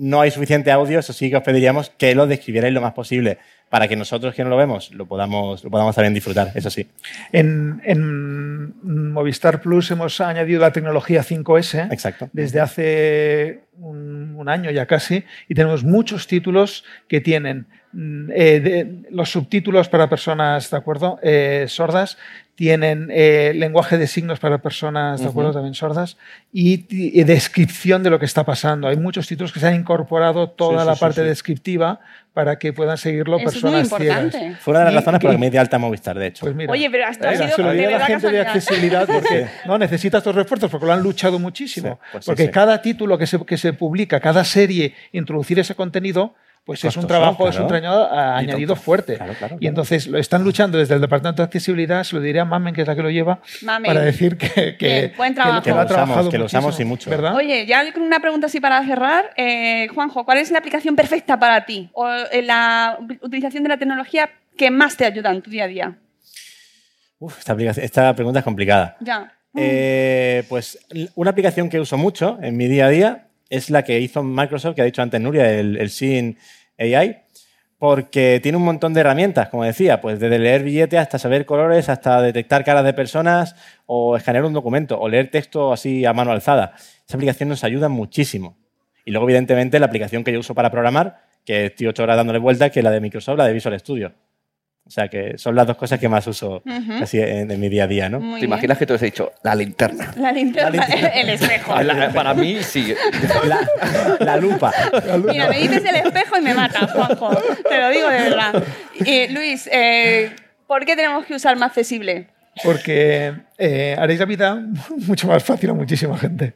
no hay suficiente audio, eso sí que os pediríamos que lo describierais lo más posible para que nosotros que no lo vemos lo podamos, lo podamos también disfrutar, eso sí. En, en Movistar Plus hemos añadido la tecnología 5S Exacto. desde hace un, un año ya casi y tenemos muchos títulos que tienen eh, de- los subtítulos para personas de acuerdo Eh, sordas tienen eh, lenguaje de signos para personas de acuerdo Ujú. también sordas y, y descripción de lo que está pasando hay muchos títulos que se han incorporado toda Sí, la sí, parte sí. descriptiva para que puedan seguirlo Eso es muy personas ciegas. Fue una de las razones por las que me di alta Movistar, de hecho. pues mira. Oye, pero hasta ha sido se lo de la gente de accesibilidad porque no necesita estos refuerzos porque lo han luchado muchísimo. Sí, pues sí, porque sí. cada título que se, que se publica, cada serie, introducir ese contenido pues es un trabajo, es un trabajo ah, añadido fuerte. Claro, claro, Y entonces lo están luchando desde el Departamento de Accesibilidad, se lo diré a Mamen, que es la que lo lleva, Mamen. para decir que, que, buen trabajo. que lo ha Que lo usamos, trabajado que lo usamos muchísimo, y mucho. ¿Verdad? Oye, ya con una pregunta así para cerrar. Eh, Juanjo, ¿cuál es la aplicación perfecta para ti? O eh, la utilización de la tecnología que más te ayuda en tu día a día. Uf, esta, pregunta es complicada. Ya. Eh, pues una aplicación que uso mucho en mi día a día es la que hizo Microsoft, que ha dicho antes Nuria, el, el AI, porque tiene un montón de herramientas, como decía, pues desde leer billetes hasta saber colores, hasta detectar caras de personas o escanear un documento o leer texto así a mano alzada. Esa aplicación nos ayuda muchísimo. Y luego, evidentemente, la aplicación que yo uso para programar, que estoy ocho horas dándole vueltas, que es la de Microsoft, la de Visual Studio. O sea, que son las dos cosas que más uso Ujú. así en, en mi día a día, ¿no? Muy ¿Te imaginas que te hubiese dicho la linterna? La linterna, el espejo. La- para mí, sí. La, la lupa. Mira, me dices el espejo y me matas, Juanjo. Te lo digo de verdad. Eh, Luis, eh, ¿por qué tenemos que usar más accesible? Porque eh, haréis la vida mucho más fácil a muchísima gente.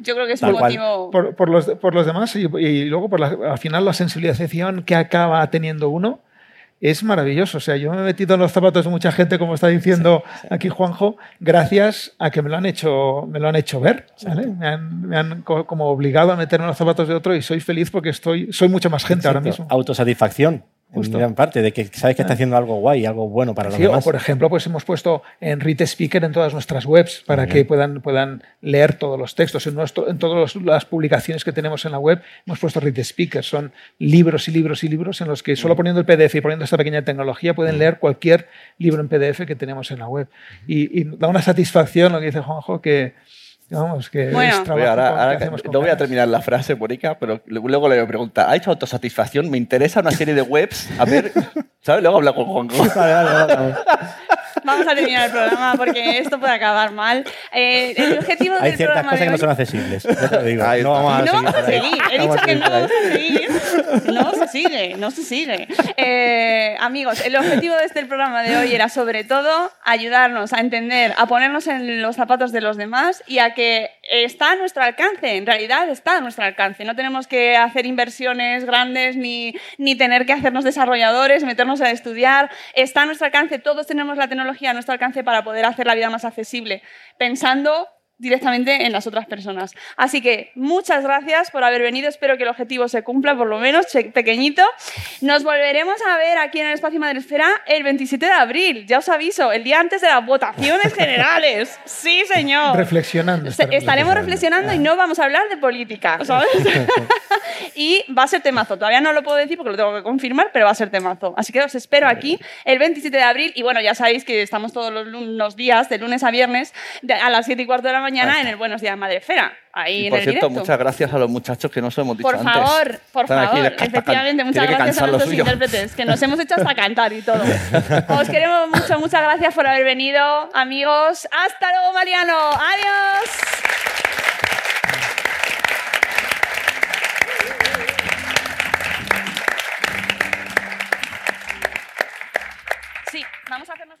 Yo creo que es un motivo. Por, por los, por los demás y, y luego por la- al final la sensibilización que acaba teniendo uno es maravilloso. O sea, yo me he metido en los zapatos de mucha gente, como está diciendo aquí Juanjo, gracias a que me lo han hecho, me lo han hecho ver. ¿vale? Me han, me han co- como obligado a meterme en los zapatos de otro y soy feliz porque estoy, soy mucha más gente ahora mismo. Autosatisfacción, Justo. en gran parte, de que sabes que está haciendo algo guay, algo bueno para los Sí, o demás. por ejemplo, pues hemos puesto en Read Speaker en todas nuestras webs para que puedan, puedan leer todos los textos. En, nuestro, en todas las publicaciones que tenemos en la web hemos puesto Read Speaker. Son libros y libros y libros en los que solo poniendo el PDF y poniendo esta pequeña tecnología pueden leer cualquier libro en PDF que tenemos en la web. Y, y da una satisfacción lo que dice Juanjo que, vamos, que Bueno. es Oye, trabajo ahora- que ahora hacemos con no voy a terminar la frase, Mónica, pero luego le voy a preguntar, ¿ha hecho autosatisfacción? Me interesa una serie de webs. A ver, ¿sabes? Luego habla con Juanjo. Vamos a terminar el programa porque esto puede acabar mal. Eh, el objetivo Hay del ciertas programa cosas de que no son accesibles. ya te lo digo. Ahí No vamos a no seguir vamos a seguir. He dicho que no vamos a seguir. No se sigue, no se sigue. Eh, amigos, el objetivo de este programa de hoy era sobre todo ayudarnos a entender, a ponernos en los zapatos de los demás y a que está a nuestro alcance. En realidad está a nuestro alcance. No tenemos que hacer inversiones grandes ni, ni tener que hacernos desarrolladores, meternos a estudiar. Está a nuestro alcance. Todos tenemos la tecnología a nuestro alcance para poder hacer la vida más accesible, pensando directamente en las otras personas. Así que muchas gracias por haber venido. Espero que el objetivo se cumpla, por lo menos pequeñito. Nos volveremos a ver aquí en el Espacio Madresfera el 27 de abril. Ya os aviso, el día antes de las votaciones generales. Sí, señor. Reflexionando. Se- Estaremos reflexionando y no vamos a hablar de política, ¿sabes? y va a ser temazo. Todavía no lo puedo decir porque lo tengo que confirmar, pero va a ser temazo. Así que os espero aquí el 27 de abril. Y bueno, ya sabéis que estamos todos los, días, de lunes a viernes, a las 7 y cuarto de la mañana en el Buenos Días Madrefera. Ahí Y en por el cierto, directo. muchas gracias a los muchachos que no os hemos dicho Por antes. favor, por Están favor. les- Efectivamente, muchas gracias a nuestros intérpretes, que nos hemos hecho hasta cantar y todo. Os queremos mucho, muchas gracias por haber venido, amigos. Hasta luego, Mariano. Adiós. Sí, vamos a hacernos